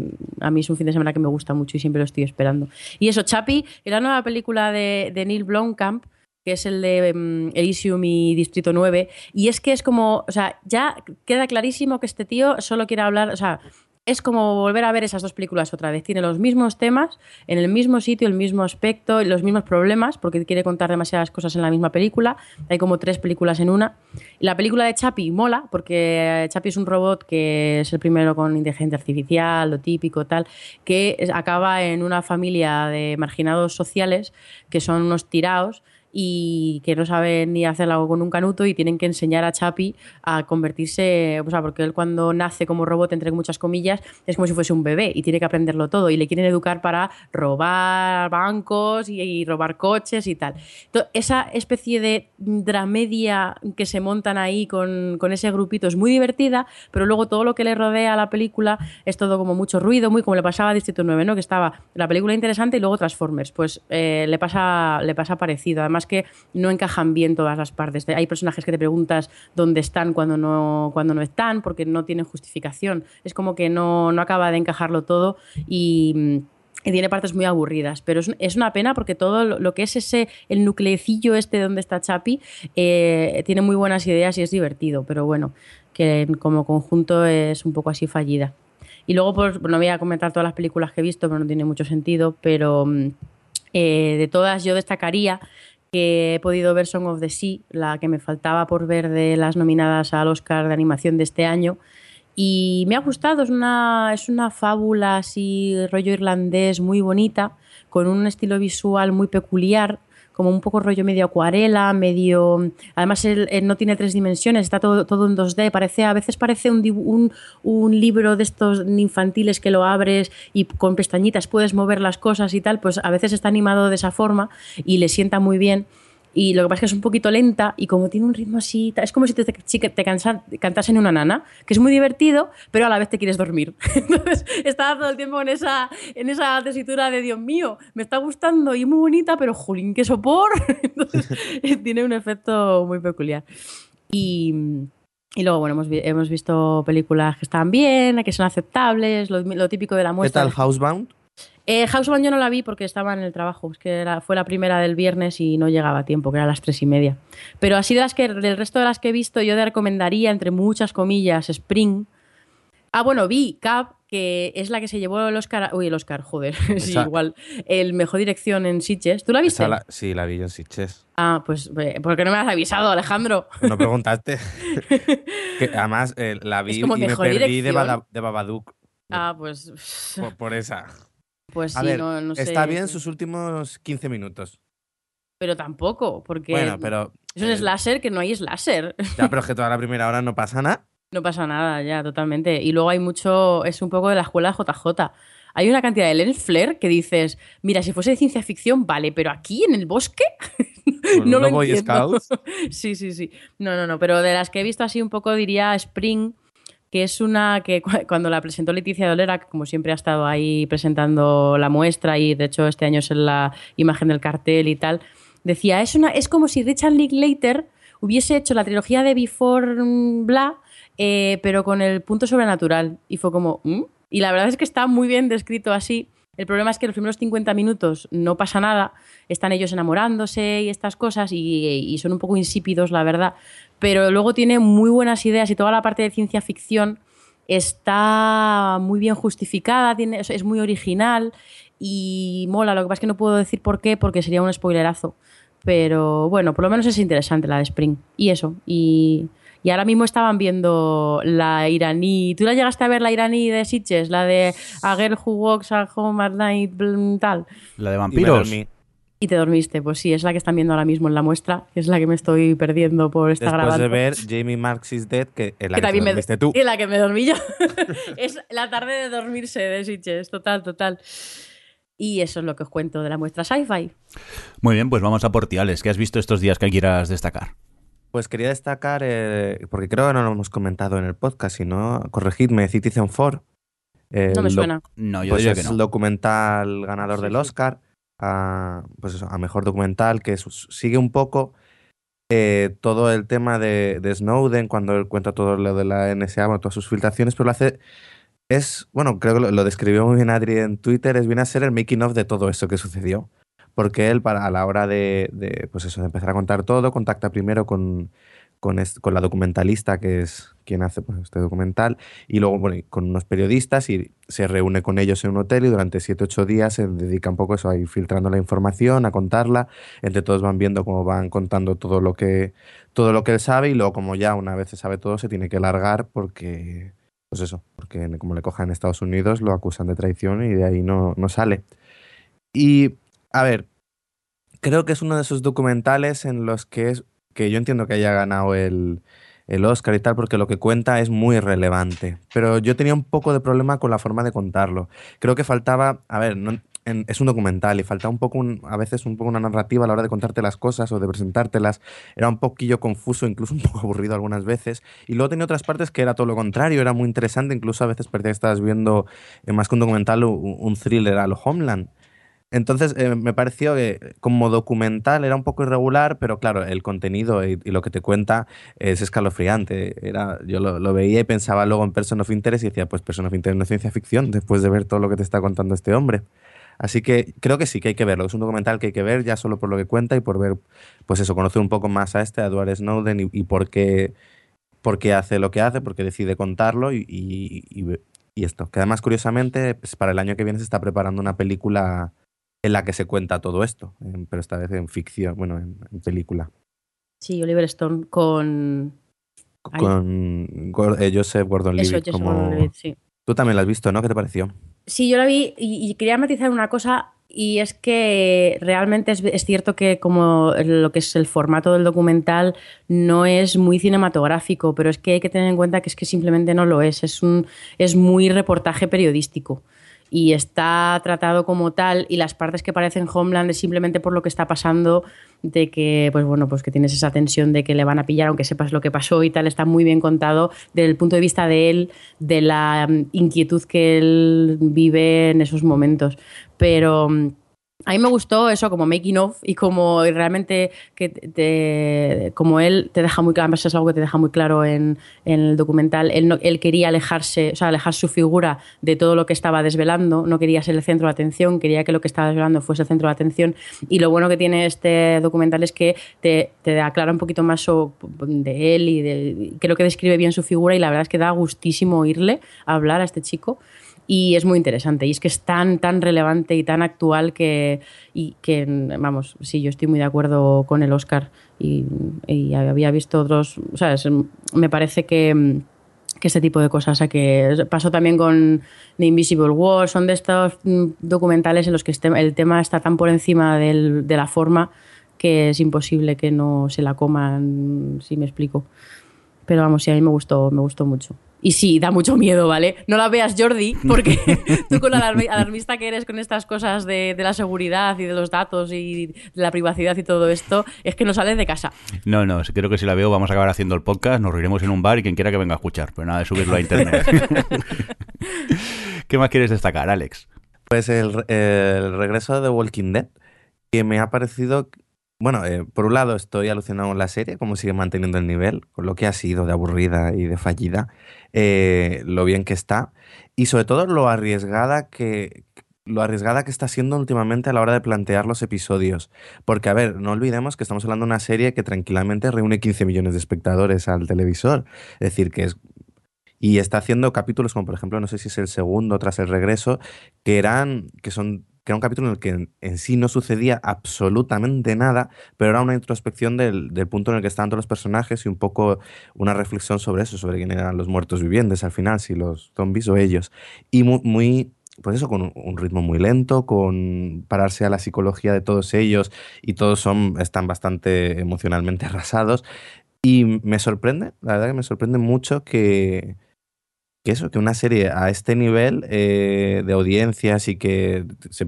a mí es un fin de semana que me gusta mucho y siempre lo estoy esperando. Y eso, Chapi, la nueva película de, de Neil Blomkamp, que es el de um, Elysium y Distrito 9, y es que es como, o sea, ya queda clarísimo que este tío solo quiere hablar, o sea, es como volver a ver esas dos películas otra vez. Tiene los mismos temas, en el mismo sitio, el mismo aspecto, los mismos problemas, porque quiere contar demasiadas cosas en la misma película. Hay como tres películas en una. la película de Chapi mola, porque Chapi es un robot que es el primero con inteligencia artificial, lo típico, tal, que acaba en una familia de marginados sociales que son unos tirados y que no saben ni hacer algo con un canuto y tienen que enseñar a Chapi a convertirse, o sea, porque él cuando nace como robot, entre muchas comillas, es como si fuese un bebé y tiene que aprenderlo todo y le quieren educar para robar bancos y, robar coches y tal. Esa especie de dramedia que se montan ahí con, con, ese grupito es muy divertida, pero luego todo lo que le rodea a la película es todo como mucho ruido, muy como le pasaba a Distrito 9, ¿no? Que estaba la película interesante y luego Transformers. Pues eh, le, pasa, le pasa parecido. Además que no encajan bien todas las partes. Hay personajes que te preguntas dónde están cuando no, cuando no están, porque no tienen justificación. Es como que no, no acaba de encajarlo todo y tiene partes muy aburridas, pero es, una pena porque todo lo, que es ese, el nucleecillo este donde está Chapi, eh, tiene muy buenas ideas y es divertido, pero bueno, que como conjunto es un poco así fallida. Y luego, pues no voy a comentar todas las películas que he visto, pero no tiene mucho sentido, pero mm, eh, de todas yo destacaría que he podido ver Song of the Sea, la que me faltaba por ver de las nominadas al Oscar de animación de este año. Y me ha gustado, es una, es una fábula así, rollo irlandés, muy bonita, con un estilo visual muy peculiar, como un poco rollo medio acuarela, medio... Además, él, no tiene tres dimensiones, está todo, todo en 2D, parece, a veces parece un, un, un libro de estos infantiles que lo abres y con pestañitas puedes mover las cosas y tal, pues a veces está animado de esa forma y le sienta muy bien. Y lo que pasa es que es un poquito lenta y como tiene un ritmo así, es como si te, te, te cansa- cantasen una nana, que es muy divertido, pero a la vez te quieres dormir. Entonces estaba todo el tiempo en esa, en esa tesitura de Dios mío, me está gustando y muy bonita, pero jolín, qué sopor. Entonces tiene un efecto muy peculiar. Y, y luego, bueno, hemos, hemos visto películas que están bien, que son aceptables, lo, lo típico de la ¿Qué muestra. tal Housebound? Eh, Housebound yo no la vi porque estaba en el trabajo. Es que era- fue la primera del viernes y no llegaba a tiempo, que era a las tres y media. Pero así de las que, del resto de las que he visto, yo te recomendaría, entre muchas comillas, Spring. Ah, bueno, vi Cap, que es la que se llevó el Oscar. Uy, el Oscar, joder. sí, igual. El mejor dirección en Sitges. ¿Tú la viste? La- sí, la vi yo en Sitges. Ah, pues, eh, ¿por qué no me has avisado, Alejandro? No preguntaste. que además eh, la vi y me perdí de. Bada- de Babadook. Ah, pues. Por, por esa. Pues A sí, ver, no, no sé. está bien sus últimos 15 minutos. Pero tampoco, porque. Bueno, pero. Es un eh, slasher que no hay slasher. Ya, pero es que toda la primera hora no pasa nada. No pasa nada, ya, totalmente. Y luego hay mucho, es un poco de la escuela de JJ. Hay una cantidad de lens flare que dices, mira, si fuese de ciencia ficción, vale, pero aquí en el bosque no lo Boy entiendo. Scouts. sí, sí, sí. No, no, no, pero de las que he visto así un poco diría Spring, que es una que cu- cuando la presentó Leticia Dolera, que como siempre ha estado ahí presentando la muestra y de hecho este año es en la imagen del cartel y tal, decía, es, una, es como si Richard Linklater hubiese hecho la trilogía de Before mm, Blah, eh, pero con el punto sobrenatural. Y fue como, ¿Mm? Y la verdad es que está muy bien descrito así. El problema es que los primeros 50 minutos no pasa nada, están ellos enamorándose y estas cosas y, son un poco insípidos, la verdad, pero luego tiene muy buenas ideas y toda la parte de ciencia ficción está muy bien justificada, es- muy original y mola. Lo que pasa es que no puedo decir por qué, porque sería un spoilerazo. Pero bueno, por lo menos es interesante la de Spring. Y eso. Y ahora mismo estaban viendo la iraní. ¿Tú la llegaste a ver la iraní de Sitges? La de A Girl Who Walks at Home at Night, tal. La de Y vampiros. dormí. Y te dormiste. Pues sí, es la que están viendo ahora mismo en la muestra, que es la que me estoy perdiendo por esta Después grabando. de ver Jamie Marks is Dead, que es la que que, también te me dormiste tú. y la que me dormí yo. es la tarde de dormirse de Sitges, total, total. Y eso es lo que os cuento de la muestra sci-fi. Muy bien, pues vamos a Portiales. ¿Qué has visto estos días que quieras destacar? Pues quería destacar, eh, porque creo que no lo hemos comentado en el podcast, si no, corregidme, Citizen 4. eh, No me suena. No, yo Pues diría es que no. el documental ganador Sí, del sí. Oscar, a, pues eso, a mejor documental, que es- sigue un poco eh, todo el tema de, de Snowden, cuando él cuenta todo lo de la NSA, bueno, todas sus filtraciones, pero lo hace. Es, bueno, creo que lo, lo describió muy bien Adri en Twitter, es viene a ser el making of de todo eso que sucedió. Porque él, para, a la hora de, pues eso, de empezar a contar todo, contacta primero con, con, est- con la documentalista, que es quien hace pues, este documental, y luego bueno, con unos periodistas y se reúne con ellos en un hotel y durante 7-8 días se dedica un poco eso, a ir filtrando la información, a contarla. Entre todos van viendo cómo van contando todo lo que, todo lo que él sabe y luego como ya una vez se sabe todo se tiene que largar porque, pues eso, porque como le cojan en Estados Unidos lo acusan de traición y de ahí no, no sale. Y, a ver, creo que es uno de esos documentales en los que es que yo entiendo que haya ganado el, el Oscar y tal, porque lo que cuenta es muy relevante. Pero yo tenía un poco de problema con la forma de contarlo. Creo que faltaba, a ver, en- es un documental y faltaba un poco, un- a veces un poco una narrativa a la hora de contarte las cosas o de presentártelas. Era un poquillo confuso, incluso un poco aburrido algunas veces. Y luego tenía otras partes que era todo lo contrario, era muy interesante, incluso a veces parecía que estabas viendo, eh, más que un documental, un, un thriller a lo Homeland. Entonces eh, me pareció que como documental era un poco irregular, pero claro, el contenido y, lo que te cuenta es escalofriante. Era, yo lo, veía y pensaba luego en Person of Interest y decía, pues Person of Interest no es ciencia ficción, después de ver todo lo que te está contando este hombre. Así que creo que sí, que hay que verlo. Es un documental que hay que ver ya solo por lo que cuenta y por ver, pues eso, conocer un poco más a este, a Edward Snowden y, y por, qué, por qué hace lo que hace, por qué decide contarlo y, y- y- y esto. Que además, curiosamente, pues para el año que viene se está preparando una película en la que se cuenta todo esto, en- pero esta vez en ficción, bueno, en, en película. Sí, Oliver Stone con. con eh, Joseph Gordon-Levitt como... sí. Tú también la has visto, ¿no? ¿Qué te pareció? Sí, yo la vi y, quería matizar una cosa y es que realmente es, es, cierto que como lo que es el formato del documental no es muy cinematográfico, pero es que hay que tener en cuenta que es que simplemente no lo es, es, un, es muy reportaje periodístico y está tratado como tal y las partes que parecen Homeland es simplemente por lo que está pasando de que pues bueno pues que tienes esa tensión de que le van a pillar aunque sepas lo que pasó y tal está muy bien contado desde el punto de vista de él de la mm, inquietud que él vive en esos momentos. Pero mm, a mí me gustó eso como making of y como realmente que te, como él te deja muy claro, es algo que te deja muy claro en, el documental, él, él, quería alejarse, o sea, alejar su figura de todo lo que estaba desvelando, no quería ser el centro de atención, quería que lo que estaba desvelando fuese el centro de atención y lo bueno que tiene este documental es que te, te aclara un poquito más de él y de, creo que describe bien su figura y la verdad es que da gustísimo oírle hablar a este chico y es muy interesante. Y es que es tan, tan relevante y tan actual que, y que, vamos, sí, yo estoy muy de acuerdo con el Oscar y, había visto otros, o sea, me parece que que este tipo de cosas. O sea, que pasó también con The Invisible War, son de estos documentales en los que este, el tema está tan por encima del, de la forma que es imposible que no se la coman, si me explico. Pero vamos, sí, a mí me gustó, me gustó mucho. Y sí, da mucho miedo, ¿vale? No la veas, Jordi, porque tú con la alarmista que eres con estas cosas de, la seguridad y de los datos y de la privacidad y todo esto, es que no sales de casa. No, no, creo que si la veo vamos a acabar haciendo el podcast, nos reiremos en un bar y quien quiera que venga a escuchar, pero nada de subirlo a internet. ¿Qué más quieres destacar, Alex? Pues el, el regreso de The Walking Dead, que me ha parecido bueno, eh, por un lado estoy alucinado con la serie, cómo sigue manteniendo el nivel, con lo que ha sido de aburrida y de fallida, eh, lo bien que está, y sobre todo lo arriesgada que, lo arriesgada que está siendo últimamente a la hora de plantear los episodios. Porque, a ver, no olvidemos que estamos hablando de una serie que tranquilamente reúne 15 millones de espectadores al televisor. Es decir, que es y está haciendo capítulos como por ejemplo no sé si es el segundo tras el regreso que eran que son que era un capítulo en el que en, sí no sucedía absolutamente nada, pero era una introspección del, punto en el que estaban todos los personajes y un poco una reflexión sobre eso, sobre quién eran los muertos vivientes al final, si los zombies o ellos. Y muy, pues eso, con un, ritmo muy lento, con pararse a la psicología de todos ellos y todos son, están bastante emocionalmente arrasados. Y me sorprende, la verdad que me sorprende mucho que, que eso, que una serie a este nivel eh, de audiencias y que se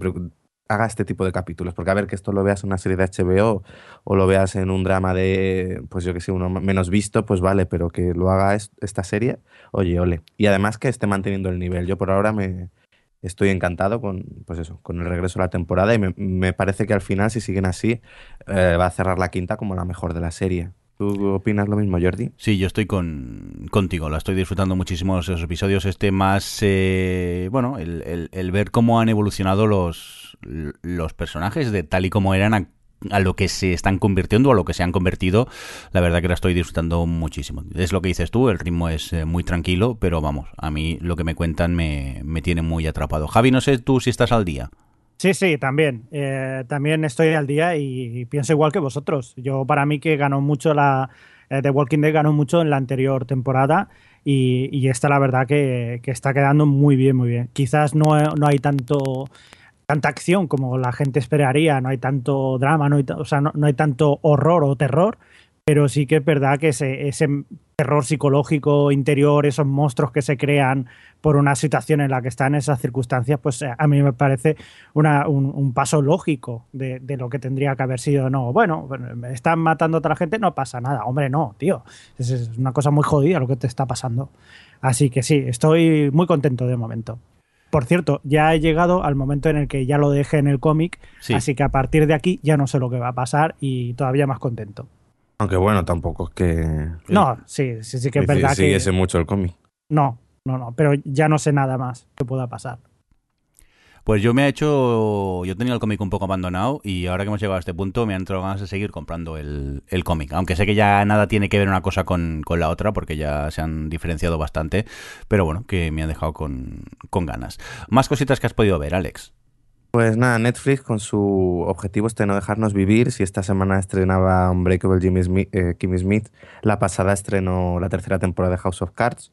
haga este tipo de capítulos. Porque a ver, que esto lo veas en una serie de HBO o lo veas en un drama de, pues yo que sé, uno menos visto, pues vale, pero que lo haga esta serie, oye, ole. Y además que esté manteniendo el nivel. Yo por ahora me estoy encantado con, pues eso, con el regreso a la temporada y me, parece que al final, si siguen así, eh, va a cerrar la quinta como la mejor de la serie. ¿Tú opinas lo mismo, Jordi? Sí, yo estoy con, contigo. La estoy disfrutando muchísimo esos episodios. Este más, eh, bueno, el, ver cómo han evolucionado los, los personajes de tal y como eran a, lo que se están convirtiendo a lo que se han convertido, la verdad que la estoy disfrutando muchísimo. Es lo que dices tú, el ritmo es eh, muy tranquilo, pero vamos, a mí lo que me cuentan me, me tiene muy atrapado. Javi, no sé tú si estás al día. Sí, sí, también. Eh, también estoy al día y, pienso igual que vosotros. Yo, para mí, que ganó mucho la. Eh, The Walking Dead ganó mucho en la anterior temporada y, esta, la verdad, que, está quedando muy bien, muy bien. Quizás no, hay tanto tanta acción como la gente esperaría, no hay tanto drama, no no hay tanto horror o terror, pero sí que es verdad que ese, ese terror psicológico interior, esos monstruos que se crean por una situación en la que están esas circunstancias, pues eh, a mí me parece una, un, paso lógico de, lo que tendría que haber sido. No, bueno, están matando a otra gente, no pasa nada. Hombre, no, tío. Es, una cosa muy jodida lo que te está pasando. Así que sí, estoy muy contento de momento. Por cierto, ya he llegado al momento en el que ya lo dejé en el cómic, así que a partir de aquí ya no sé lo que va a pasar y todavía más contento. Aunque bueno, tampoco es que. No, sí, sí, sí que es verdad que. Siguiese mucho el cómic. No, no, no, pero ya no sé nada más que pueda pasar. Pues yo me he hecho. Yo tenía el cómic un poco abandonado y ahora que hemos llegado a este punto me han entrado ganas de seguir comprando el, cómic. Aunque sé que ya nada tiene que ver una cosa con, la otra porque ya se han diferenciado bastante. Pero bueno, que me han dejado con, con ganas. Más cositas que has podido ver, Alex. Pues nada, Netflix con su objetivo este de no dejarnos vivir. Si esta semana estrenaba Unbreakable Jimmy Smith, eh, Kimmy Smith, la pasada estrenó la tercera temporada de House of Cards.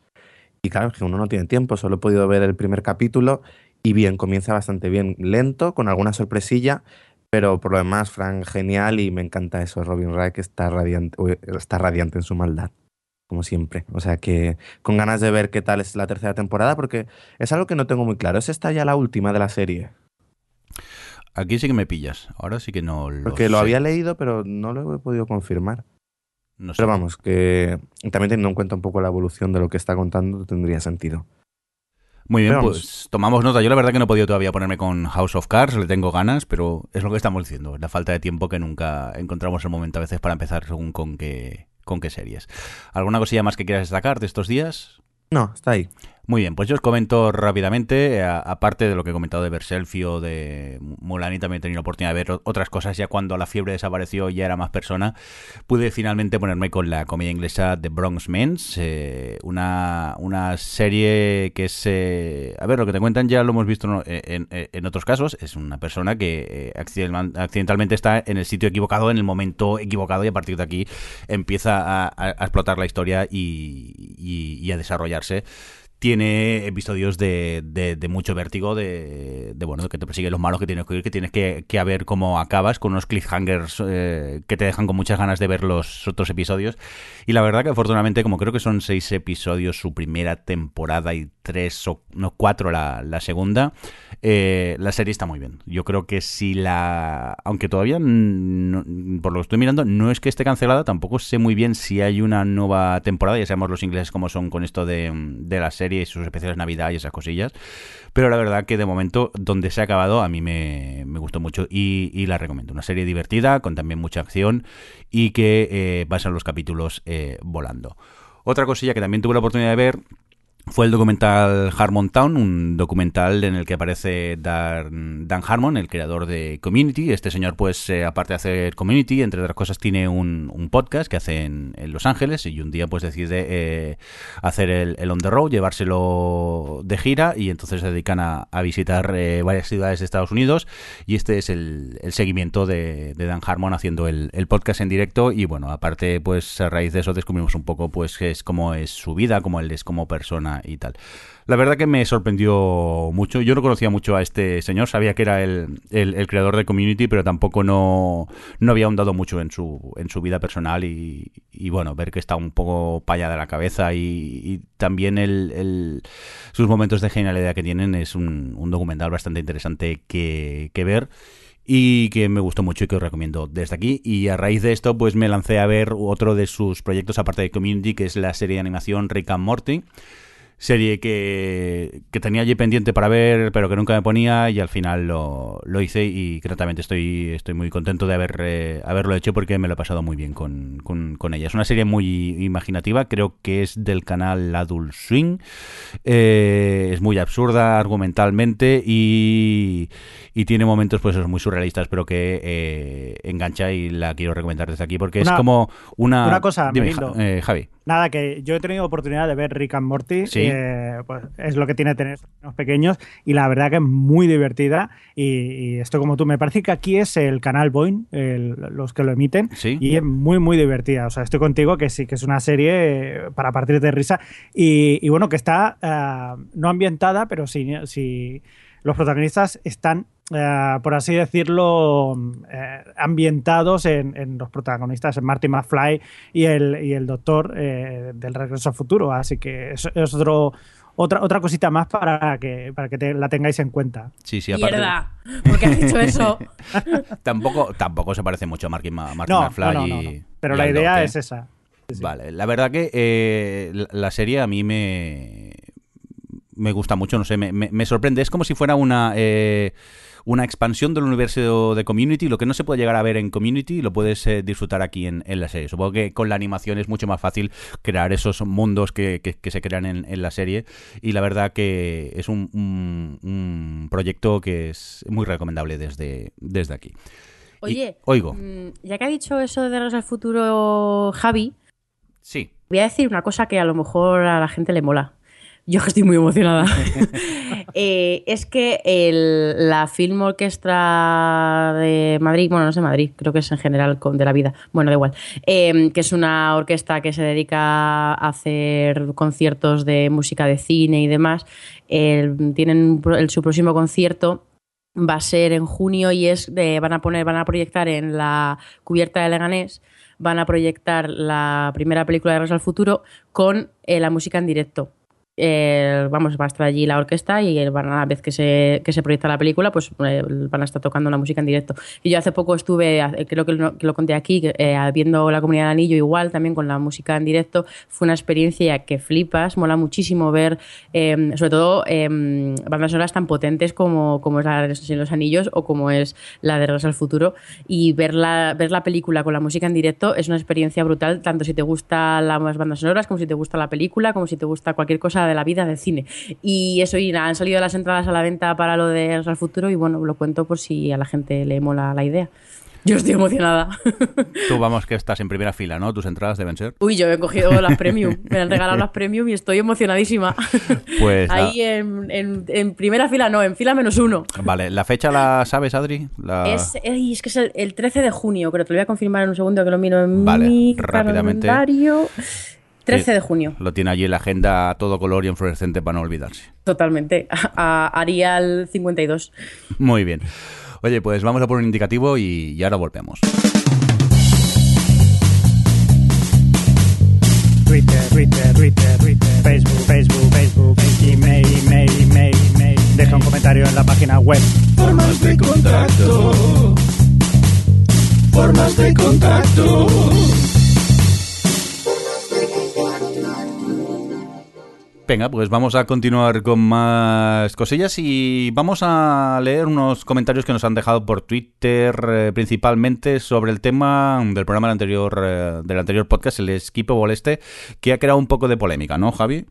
Y claro, que uno no tiene tiempo, solo he podido ver el primer capítulo y bien, comienza bastante bien, lento, con alguna sorpresilla, pero por lo demás, Frank, genial y me encanta eso. Robin Wright está radiante, está radiante en su maldad, como siempre. O sea que con ganas de ver qué tal es la tercera temporada, porque es algo que no tengo muy claro. ¿Es esta ya la última de la serie? Aquí sí que me pillas. Ahora sí que no lo Porque lo había leído, pero no lo he podido confirmar. No sé. Pero vamos, que también teniendo en cuenta un poco la evolución de lo que está contando, tendría sentido. Muy bien, pues tomamos nota. Yo la verdad que no he podido todavía ponerme con House of Cards, le tengo ganas, pero es lo que estamos diciendo, la falta de tiempo que nunca encontramos el momento a veces para empezar según con qué, con qué series. ¿Alguna cosilla más que quieras destacar de estos días? No, está ahí. Muy bien, pues yo os comento rápidamente, aparte de lo que he comentado de Berselfi o de Mulani, también he tenido la oportunidad de ver otras cosas, ya cuando la fiebre desapareció ya era más persona, pude finalmente ponerme con la comedia inglesa The Bronx Men's, eh, una, una serie que es, eh, a ver, lo que te cuentan ya lo hemos visto en, en, otros casos, es una persona que eh, accidentalmente está en el sitio equivocado, en el momento equivocado y a partir de aquí empieza a, explotar la historia y a desarrollarse tiene episodios de, de, mucho vértigo, de, de, bueno, que te persiguen los malos que tienes que ir, que tienes que, que a ver cómo acabas, con unos cliffhangers eh, que te dejan con muchas ganas de ver los otros episodios. Y la verdad que afortunadamente, como creo que son seis episodios su primera temporada y tres o no cuatro la, segunda, eh, la serie está muy bien. Yo creo que si la... Aunque todavía, por lo que estoy mirando, no es que esté cancelada, tampoco sé muy bien si hay una nueva temporada, ya sabemos los ingleses cómo son con esto de la serie y sus especiales Navidad y esas cosillas. Pero la verdad que de momento, donde se ha acabado, a mí me, gustó mucho y, la recomiendo. Una serie divertida, con también mucha acción y que eh, pasan los capítulos eh, volando. Otra cosilla que también tuve la oportunidad de ver fue el documental Harmon Town, un documental en el que aparece Dan, Harmon, el creador de Community. Este señor, pues, eh, aparte de hacer Community, entre otras cosas, tiene un, podcast que hace en, Los Ángeles y un día, pues, decide eh, hacer el, on the road, llevárselo de gira y entonces se dedican a, visitar eh, varias ciudades de Estados Unidos y este es el, seguimiento de, Dan Harmon haciendo el, podcast en directo y, bueno, aparte, pues, a raíz de eso descubrimos un poco, pues, es cómo es su vida, cómo él es como persona y tal. La verdad que me sorprendió mucho. Yo no conocía mucho a este señor, sabía que era el, el, creador de Community, pero tampoco no, no había ahondado mucho en su, en su vida personal y, bueno, ver que está un poco payada la cabeza y, también sus momentos de genialidad que tienen es un, un documental bastante interesante que, que ver y que me gustó mucho y que os recomiendo desde aquí. Y a raíz de esto, pues me lancé a ver otro de sus proyectos, aparte de Community, que es la serie de animación Rick and Morty serie que, que, tenía allí pendiente para ver, pero que nunca me ponía y al final lo, lo hice y gratamente estoy, estoy muy contento de haber, eh, haberlo hecho porque me lo he pasado muy bien con, con, ella. Es una serie muy imaginativa, creo que es del canal Adult Swing, eh, es muy absurda argumentalmente y, y tiene momentos pues muy surrealistas, pero que eh, engancha y la quiero recomendar desde aquí porque es como una... Una cosa, Dime, Javi. Nada, que yo he tenido oportunidad de ver Rick and Morty. Eh, pues es lo que tiene tener los pequeños. Y la verdad que es muy divertida. Y, esto, como tú, me parece que aquí es el canal Boeing, los que lo emiten. Y es muy, muy divertida. O sea, estoy contigo que sí, que es una serie eh, para partir de risa. Y, bueno, que está eh, no ambientada, pero sí, sí los protagonistas están, eh, por así decirlo, eh, ambientados en, los protagonistas, en Marty McFly y el, y el doctor eh, del Regreso al Futuro. Así que es, otro, otra, otra cosita más para que, para que la tengáis en cuenta. Sí, sí, aparte. Mierda, ¿por qué has dicho eso? tampoco, tampoco se parece mucho a Marty, McFly. Pero la idea es esa. Vale, la verdad que la serie a mí me, me gusta mucho, no sé, me, me, sorprende. Es como si fuera una, eh, una expansión del universo de Community. Lo que no se puede llegar a ver en Community lo puedes eh, disfrutar aquí en, la serie. Supongo que con la animación es mucho más fácil crear esos mundos que, que, se crean en, la serie. Y la verdad que es un, un, proyecto que es muy recomendable desde, desde aquí. Oye, oigo. Mm, ya que ha dicho eso de los del futuro Javi, sí. voy a decir una cosa que a lo mejor a la gente le mola. Yo estoy muy emocionada. Eh, es que el- la Film Orquestra de Madrid, bueno, no sé Madrid, creo que es en general con- de la vida, bueno, da igual, eh, que es una orquesta que se dedica a hacer conciertos de música de cine y demás, el- tienen el- su próximo concierto va a ser en junio y es de, van a poner, van a proyectar en la cubierta de Leganés, van a proyectar la primera película de Regreso al Futuro con eh, la música en directo. Eh, vamos, va a estar allí la orquesta y van vez que se, que se proyecta la película, pues eh, van a estar tocando la música en directo. Y yo hace poco estuve, eh, creo que lo, conté aquí, viendo la comunidad del anillo igual, también con la música en directo. Fue una experiencia que flipas, mola muchísimo ver, sobre todo, bandas sonoras tan potentes como, como es la de los Anillos o como es la de Regreso al Futuro. Y ver la, ver la película con la música en directo es una experiencia brutal, tanto si te gustan las bandas sonoras, como si te gusta la película, como si te gusta cualquier cosa de la vida del cine. Y eso, y han salido las entradas a la venta para lo de al Futuro y bueno, lo cuento por si a la gente le mola la idea. Yo estoy emocionada. Tú vamos que estás en primera fila, ¿no? Tus entradas deben ser. Uy, yo he cogido las premium. Me han regalado las premium y estoy emocionadísima. Pues la- Ahí en, en- en primera fila no, en fila menos uno. Vale, ¿la fecha la sabes, Adri? La- Es, es que es el, el 13 de junio, pero te lo voy a confirmar en un segundo que lo miro en Vale, mi rápidamente. calendario. 13 Eh, de junio, Lo tiene allí en la agenda a todo color y en fluorescente para no olvidarse. totalmente. A, a Arial 52. Muy bien. Oye, pues vamos a por un indicativo y, y ahora volvemos. Twitter, Twitter, Twitter, Twitter, Facebook, Facebook, Facebook, email, email, email, email. Deja un comentario en la página web. Formas de contacto. Formas de contacto. Venga, pues vamos a continuar con más cosillas y vamos a leer unos comentarios que nos han dejado por Twitter, eh, principalmente sobre el tema del programa anterior, eh, del anterior podcast, el Skippable este, que ha creado un poco de polémica, ¿no, Javi?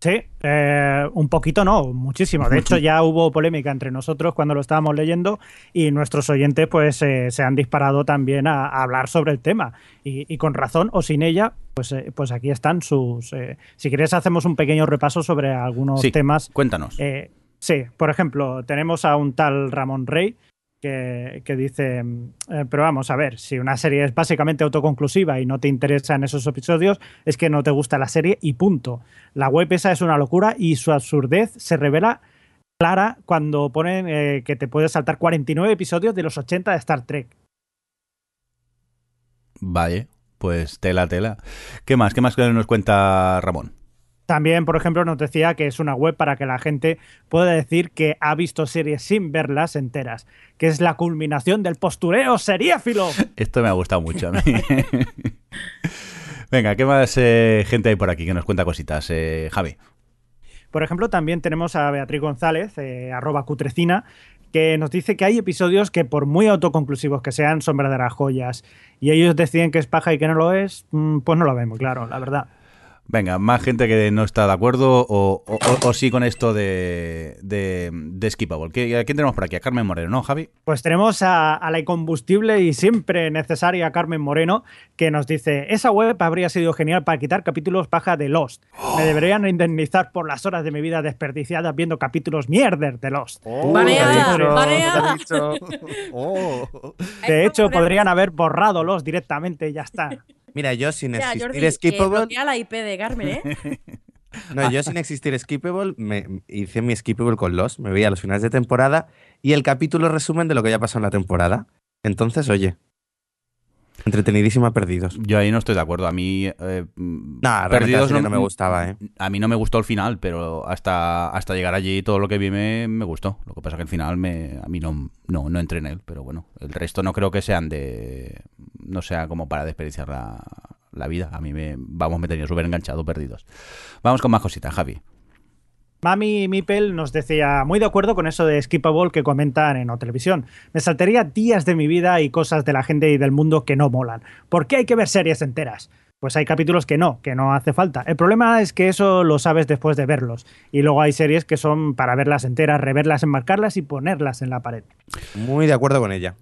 Sí, eh, un poquito no, muchísimo. De hecho, ya hubo polémica entre nosotros cuando lo estábamos leyendo y nuestros oyentes pues eh, se han disparado también a, a hablar sobre el tema. Y, y con razón o sin ella, pues, eh, pues aquí están sus... eh, si quieres hacemos un pequeño repaso sobre algunos Sí, temas. Cuéntanos. Eh, sí, por ejemplo, tenemos a un tal Ramón Rey que, dice, eh, pero vamos a ver, si una serie es básicamente autoconclusiva y no te interesan esos episodios, es que no te gusta la serie y punto. La web esa es una locura y su absurdez se revela clara cuando ponen eh, que te puedes saltar 49 episodios de los 80 de Star Trek. Vale, pues tela, tela. ¿Qué más? ¿Qué más nos cuenta Ramón? También, por ejemplo, nos decía que es una web para que la gente pueda decir que ha visto series sin verlas enteras, que es la culminación del postureo seriéfilo. Esto me ha gustado mucho a mí. Venga, ¿qué más eh, gente hay por aquí que nos cuenta cositas? Eh, Javi. Por ejemplo, también tenemos a Beatriz González, eh, arroba cutrecina, que nos dice que hay episodios que por muy autoconclusivos que sean son verdaderas joyas y ellos deciden que es paja y que no lo es, mm, pues no lo vemos, claro, la verdad. Venga, más gente que no está de acuerdo o, o- o- o sí con esto de, de, de Skippable. ¿Qué- ¿A quién tenemos por aquí? A Carmen Moreno, ¿no, Javi? Pues tenemos a, a la incombustible y siempre necesaria Carmen Moreno, que nos dice, esa web habría sido genial para quitar capítulos paja de Lost. Me deberían indemnizar por las horas de mi vida desperdiciadas viendo capítulos mierder de Lost. Oh. De hecho, podrían haber borrado Lost directamente y ya está. Mira, yo sin Ya, existir Jordi, eh, Skippable, bloquea la IP de Carmen, ¿eh? no, yo sin existir Skippable, me hice mi Skippable con los, me veía los finales de temporada y el capítulo resumen de lo que ya pasó en la temporada. Entonces, oye, entretenidísima perdidos. Yo ahí no estoy de acuerdo. A mí. Eh, la serie no me gustaba, ¿eh? A mí no me gustó el final, pero hasta, hasta llegar allí todo lo que vi me, me gustó. Lo que pasa que el final me, a mí no, no, no entré en él, pero bueno, el resto no creo que sean de. No sea como para desperdiciar la, la vida. A mí me. Vamos, me tenía súper enganchado, perdidos. Vamos con más cositas, Javi. Mami Mipel nos decía, muy de acuerdo con eso de Skippable que comentan en O Televisión. Me saltaría días de mi vida y cosas de la gente y del mundo que no molan. ¿Por qué hay que ver series enteras? Pues hay capítulos que no, que no hace falta. El problema es que eso lo sabes después de verlos. Y luego hay series que son para verlas enteras, reverlas, enmarcarlas y ponerlas en la pared. Muy de acuerdo con ella.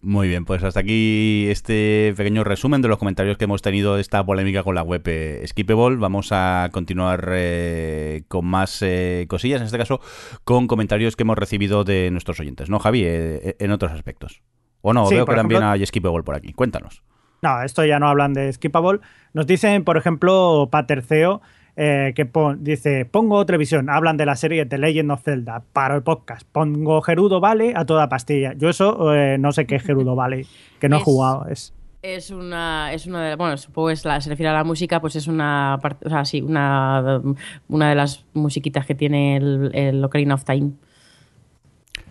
Muy bien, pues hasta aquí este pequeño resumen de los comentarios que hemos tenido de esta polémica con la web eh, Skippable. Vamos a continuar eh, con más eh, cosillas, en este caso con comentarios que hemos recibido de nuestros oyentes, ¿no, Javi? Eh, en otros aspectos. O no, Sí, veo que también ejemplo- hay Skippable por aquí. Cuéntanos. No, esto ya no hablan de Skippable. Nos dicen, por ejemplo, Paterceo, eh, que pon- dice, pongo televisión, hablan de la serie The Legend of Zelda, paro el podcast, pongo Gerudo Vale a toda pastilla. Yo eso eh, no sé qué es Gerudo Vale, que no he jugado. Es, Es una, es una de, bueno, supongo que es la, se refiere a la música, pues es una parte, o sea, sí, una, una de las musiquitas que tiene el, el Ocarina of Time.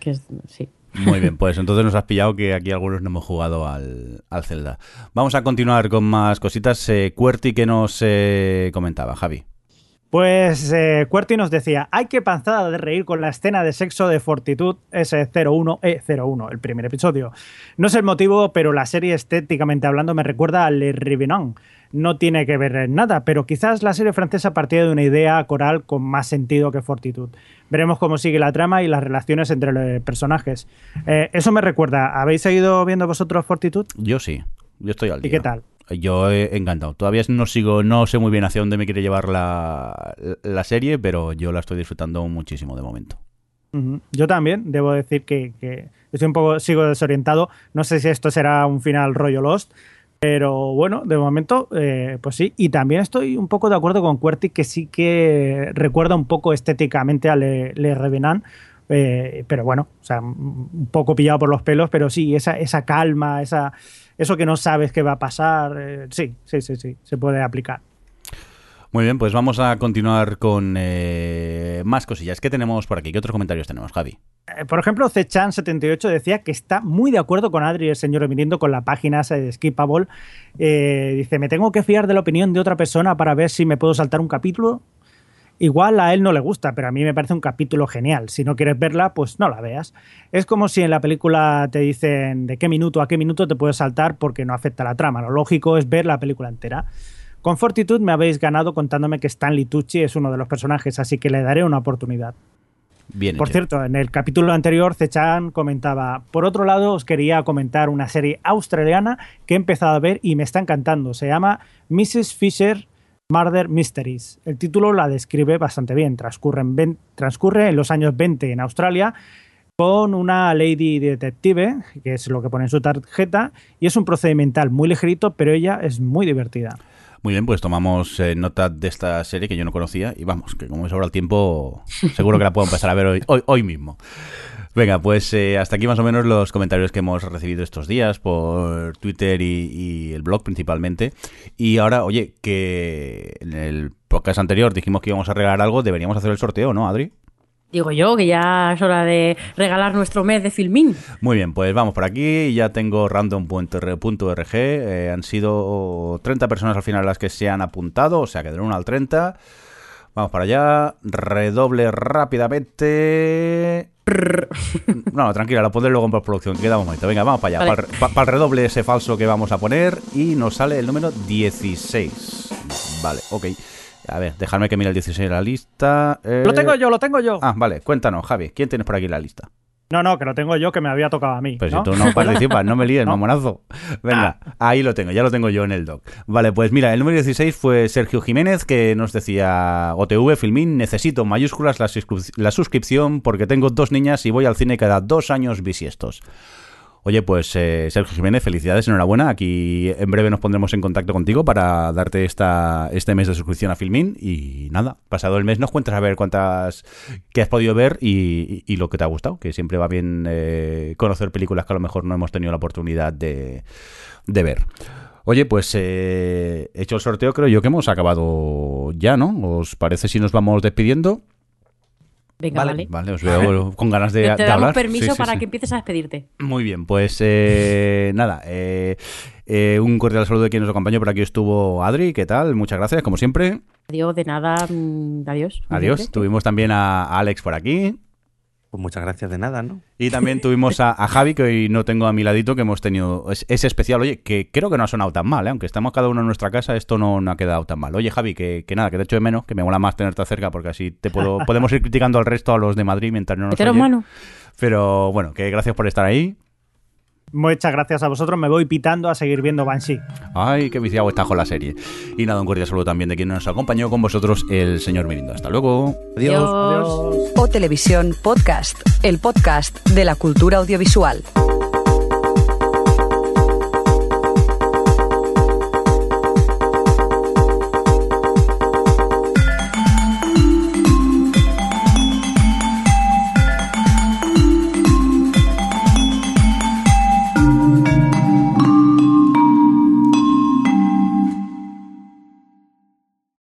Que es, sí. Muy bien, pues entonces nos has pillado que aquí algunos no hemos jugado al, al Zelda. Vamos a continuar con más cositas. Eh, Cuerti, que nos eh, comentaba, Javi? Pues eh, Cuerti nos decía, hay que panzada de reír con la escena de sexo de Fortitud S01E01, el primer episodio. No sé el motivo, pero la serie estéticamente hablando me recuerda a Le Revenant. No tiene que ver en nada, pero quizás la serie francesa partía de una idea coral con más sentido que Fortitud. Veremos cómo sigue la trama y las relaciones entre los personajes. Eh, eso me recuerda, ¿habéis seguido viendo vosotros Fortitud? Yo sí, yo estoy al ¿Y día. qué tal? Yo he encantado. Todavía no sigo, no sé muy bien hacia dónde me quiere llevar la, la serie, pero yo la estoy disfrutando muchísimo de momento. Yo también, debo decir que, estoy un poco, sigo desorientado. No sé si esto será un final rollo Lost, pero bueno, de momento, eh, pues sí. Y también estoy un poco de acuerdo con Cuerti que sí que recuerda un poco estéticamente a Le, Le Revenant. eh, pero bueno, o sea, un poco pillado por los pelos, pero sí, esa, esa calma, esa, eso que no sabes qué va a pasar, eh, sí, sí, sí, sí, se puede aplicar. Muy bien, pues vamos a continuar con eh, más cosillas. ¿Qué tenemos por aquí? ¿Qué otros comentarios tenemos, Javi? Eh, Por ejemplo, Cechan78 decía que está muy de acuerdo con Adri, el señor Emiliendo, con la página esa de Skippable. Eh, dice, me tengo que fiar de la opinión de otra persona para ver si me puedo saltar un capítulo. Igual a él no le gusta, pero a mí me parece un capítulo genial. Si no quieres verla, pues no la veas. Es como si en la película te dicen de qué minuto a qué minuto te puedes saltar porque no afecta a la trama. Lo lógico es ver la película entera. Con Fortitude me habéis ganado contándome que Stanley Tucci es uno de los personajes, así que le daré una oportunidad. Bien Por hecho. cierto, en el capítulo anterior, Cechan comentaba, por otro lado, os quería comentar una serie australiana que he empezado a ver y me está encantando. Se llama Mrs. Fisher Murder Mysteries. El título la describe bastante bien. Transcurre en, transcurre en los años 20 en Australia con una lady detective, que es lo que pone en su tarjeta, y es un procedimental muy ligerito, pero ella es muy divertida. Muy bien, pues tomamos eh, nota de esta serie que yo no conocía y vamos, que como me sobra el tiempo, seguro que la puedo empezar a ver hoy, hoy, hoy mismo. Venga, pues eh, hasta aquí más o menos los comentarios que hemos recibido estos días por Twitter y, y el blog principalmente. Y ahora, oye, que en el podcast anterior dijimos que íbamos a regalar algo, deberíamos hacer el sorteo, ¿no, Adri? Digo yo que ya es hora de regalar nuestro mes de filmín. Muy bien, pues vamos por aquí. Ya tengo random.r.org. Eh, han sido 30 personas al final las que se han apuntado, o sea que del 1 al 30. Vamos para allá. Redoble rápidamente. No, tranquila, lo pondré luego en postproducción. que Queda un momento. Venga, vamos para allá. Vale. Para, el- para el redoble ese falso que vamos a poner. Y nos sale el número 16. Vale, ok. A ver, dejadme que mire el 16 en la lista. Eh, Lo tengo yo, lo tengo yo. Ah, vale, cuéntanos, Javi. ¿Quién tienes por aquí en la lista? No, no, que lo tengo yo, que me había tocado a mí. Pues ¿no? si tú no participas, no me líes, No. mamonazo. Venga, ahí lo tengo, ya lo tengo yo en el doc. Vale, pues mira, el número 16 fue Sergio Jiménez, que nos decía, OTV Filmín, necesito mayúsculas la, suscrip- la suscripción porque tengo dos niñas y voy al cine cada dos años bisiestos. Oye, pues eh, Sergio Jiménez, felicidades, enhorabuena. Aquí en breve nos pondremos en contacto contigo para darte esta, este mes de suscripción a Filmin. Y nada, pasado el mes nos cuentas a ver cuántas que has podido ver y, lo que te ha gustado, que siempre va bien eh, conocer películas que a lo mejor no hemos tenido la oportunidad de, de ver. Oye, pues eh, hecho el sorteo, creo yo que hemos acabado ya, ¿no? ¿Os parece si nos vamos despidiendo? Venga, Vale. vale. Vale, os veo con ganas de, Te, te de damos hablar. permiso Sí, sí, para sí. que empieces a despedirte. Muy bien, pues eh, nada, eh, eh, un cordial saludo de quien nos acompañó. Por aquí estuvo Adri, ¿qué tal? Muchas gracias, como siempre. Adiós, de nada. mm, Adiós. Adiós. Tuvimos también a Alex por aquí. Pues muchas gracias de nada, ¿no? Y también tuvimos a, a Javi, que hoy no tengo a mi ladito, que hemos tenido es- ese especial, oye, que creo que no ha sonado tan mal, ¿eh? aunque estamos cada uno en nuestra casa, esto no, no ha quedado tan mal. Oye, Javi, que, que nada, que te echo de menos, que me mola más tenerte cerca, porque así te puedo, podemos ir criticando al resto, a los de Madrid, mientras no nos mano. Pero bueno, que gracias por estar ahí. Muchas gracias a vosotros. Me voy pitando a seguir viendo Banshee. Ay, qué viciado estás con la serie. Y nada, un cordial saludo también de quien nos acompañó con vosotros, el señor Mirindo. Hasta luego. Adiós. Adiós. O Televisión Podcast, el podcast de la cultura audiovisual.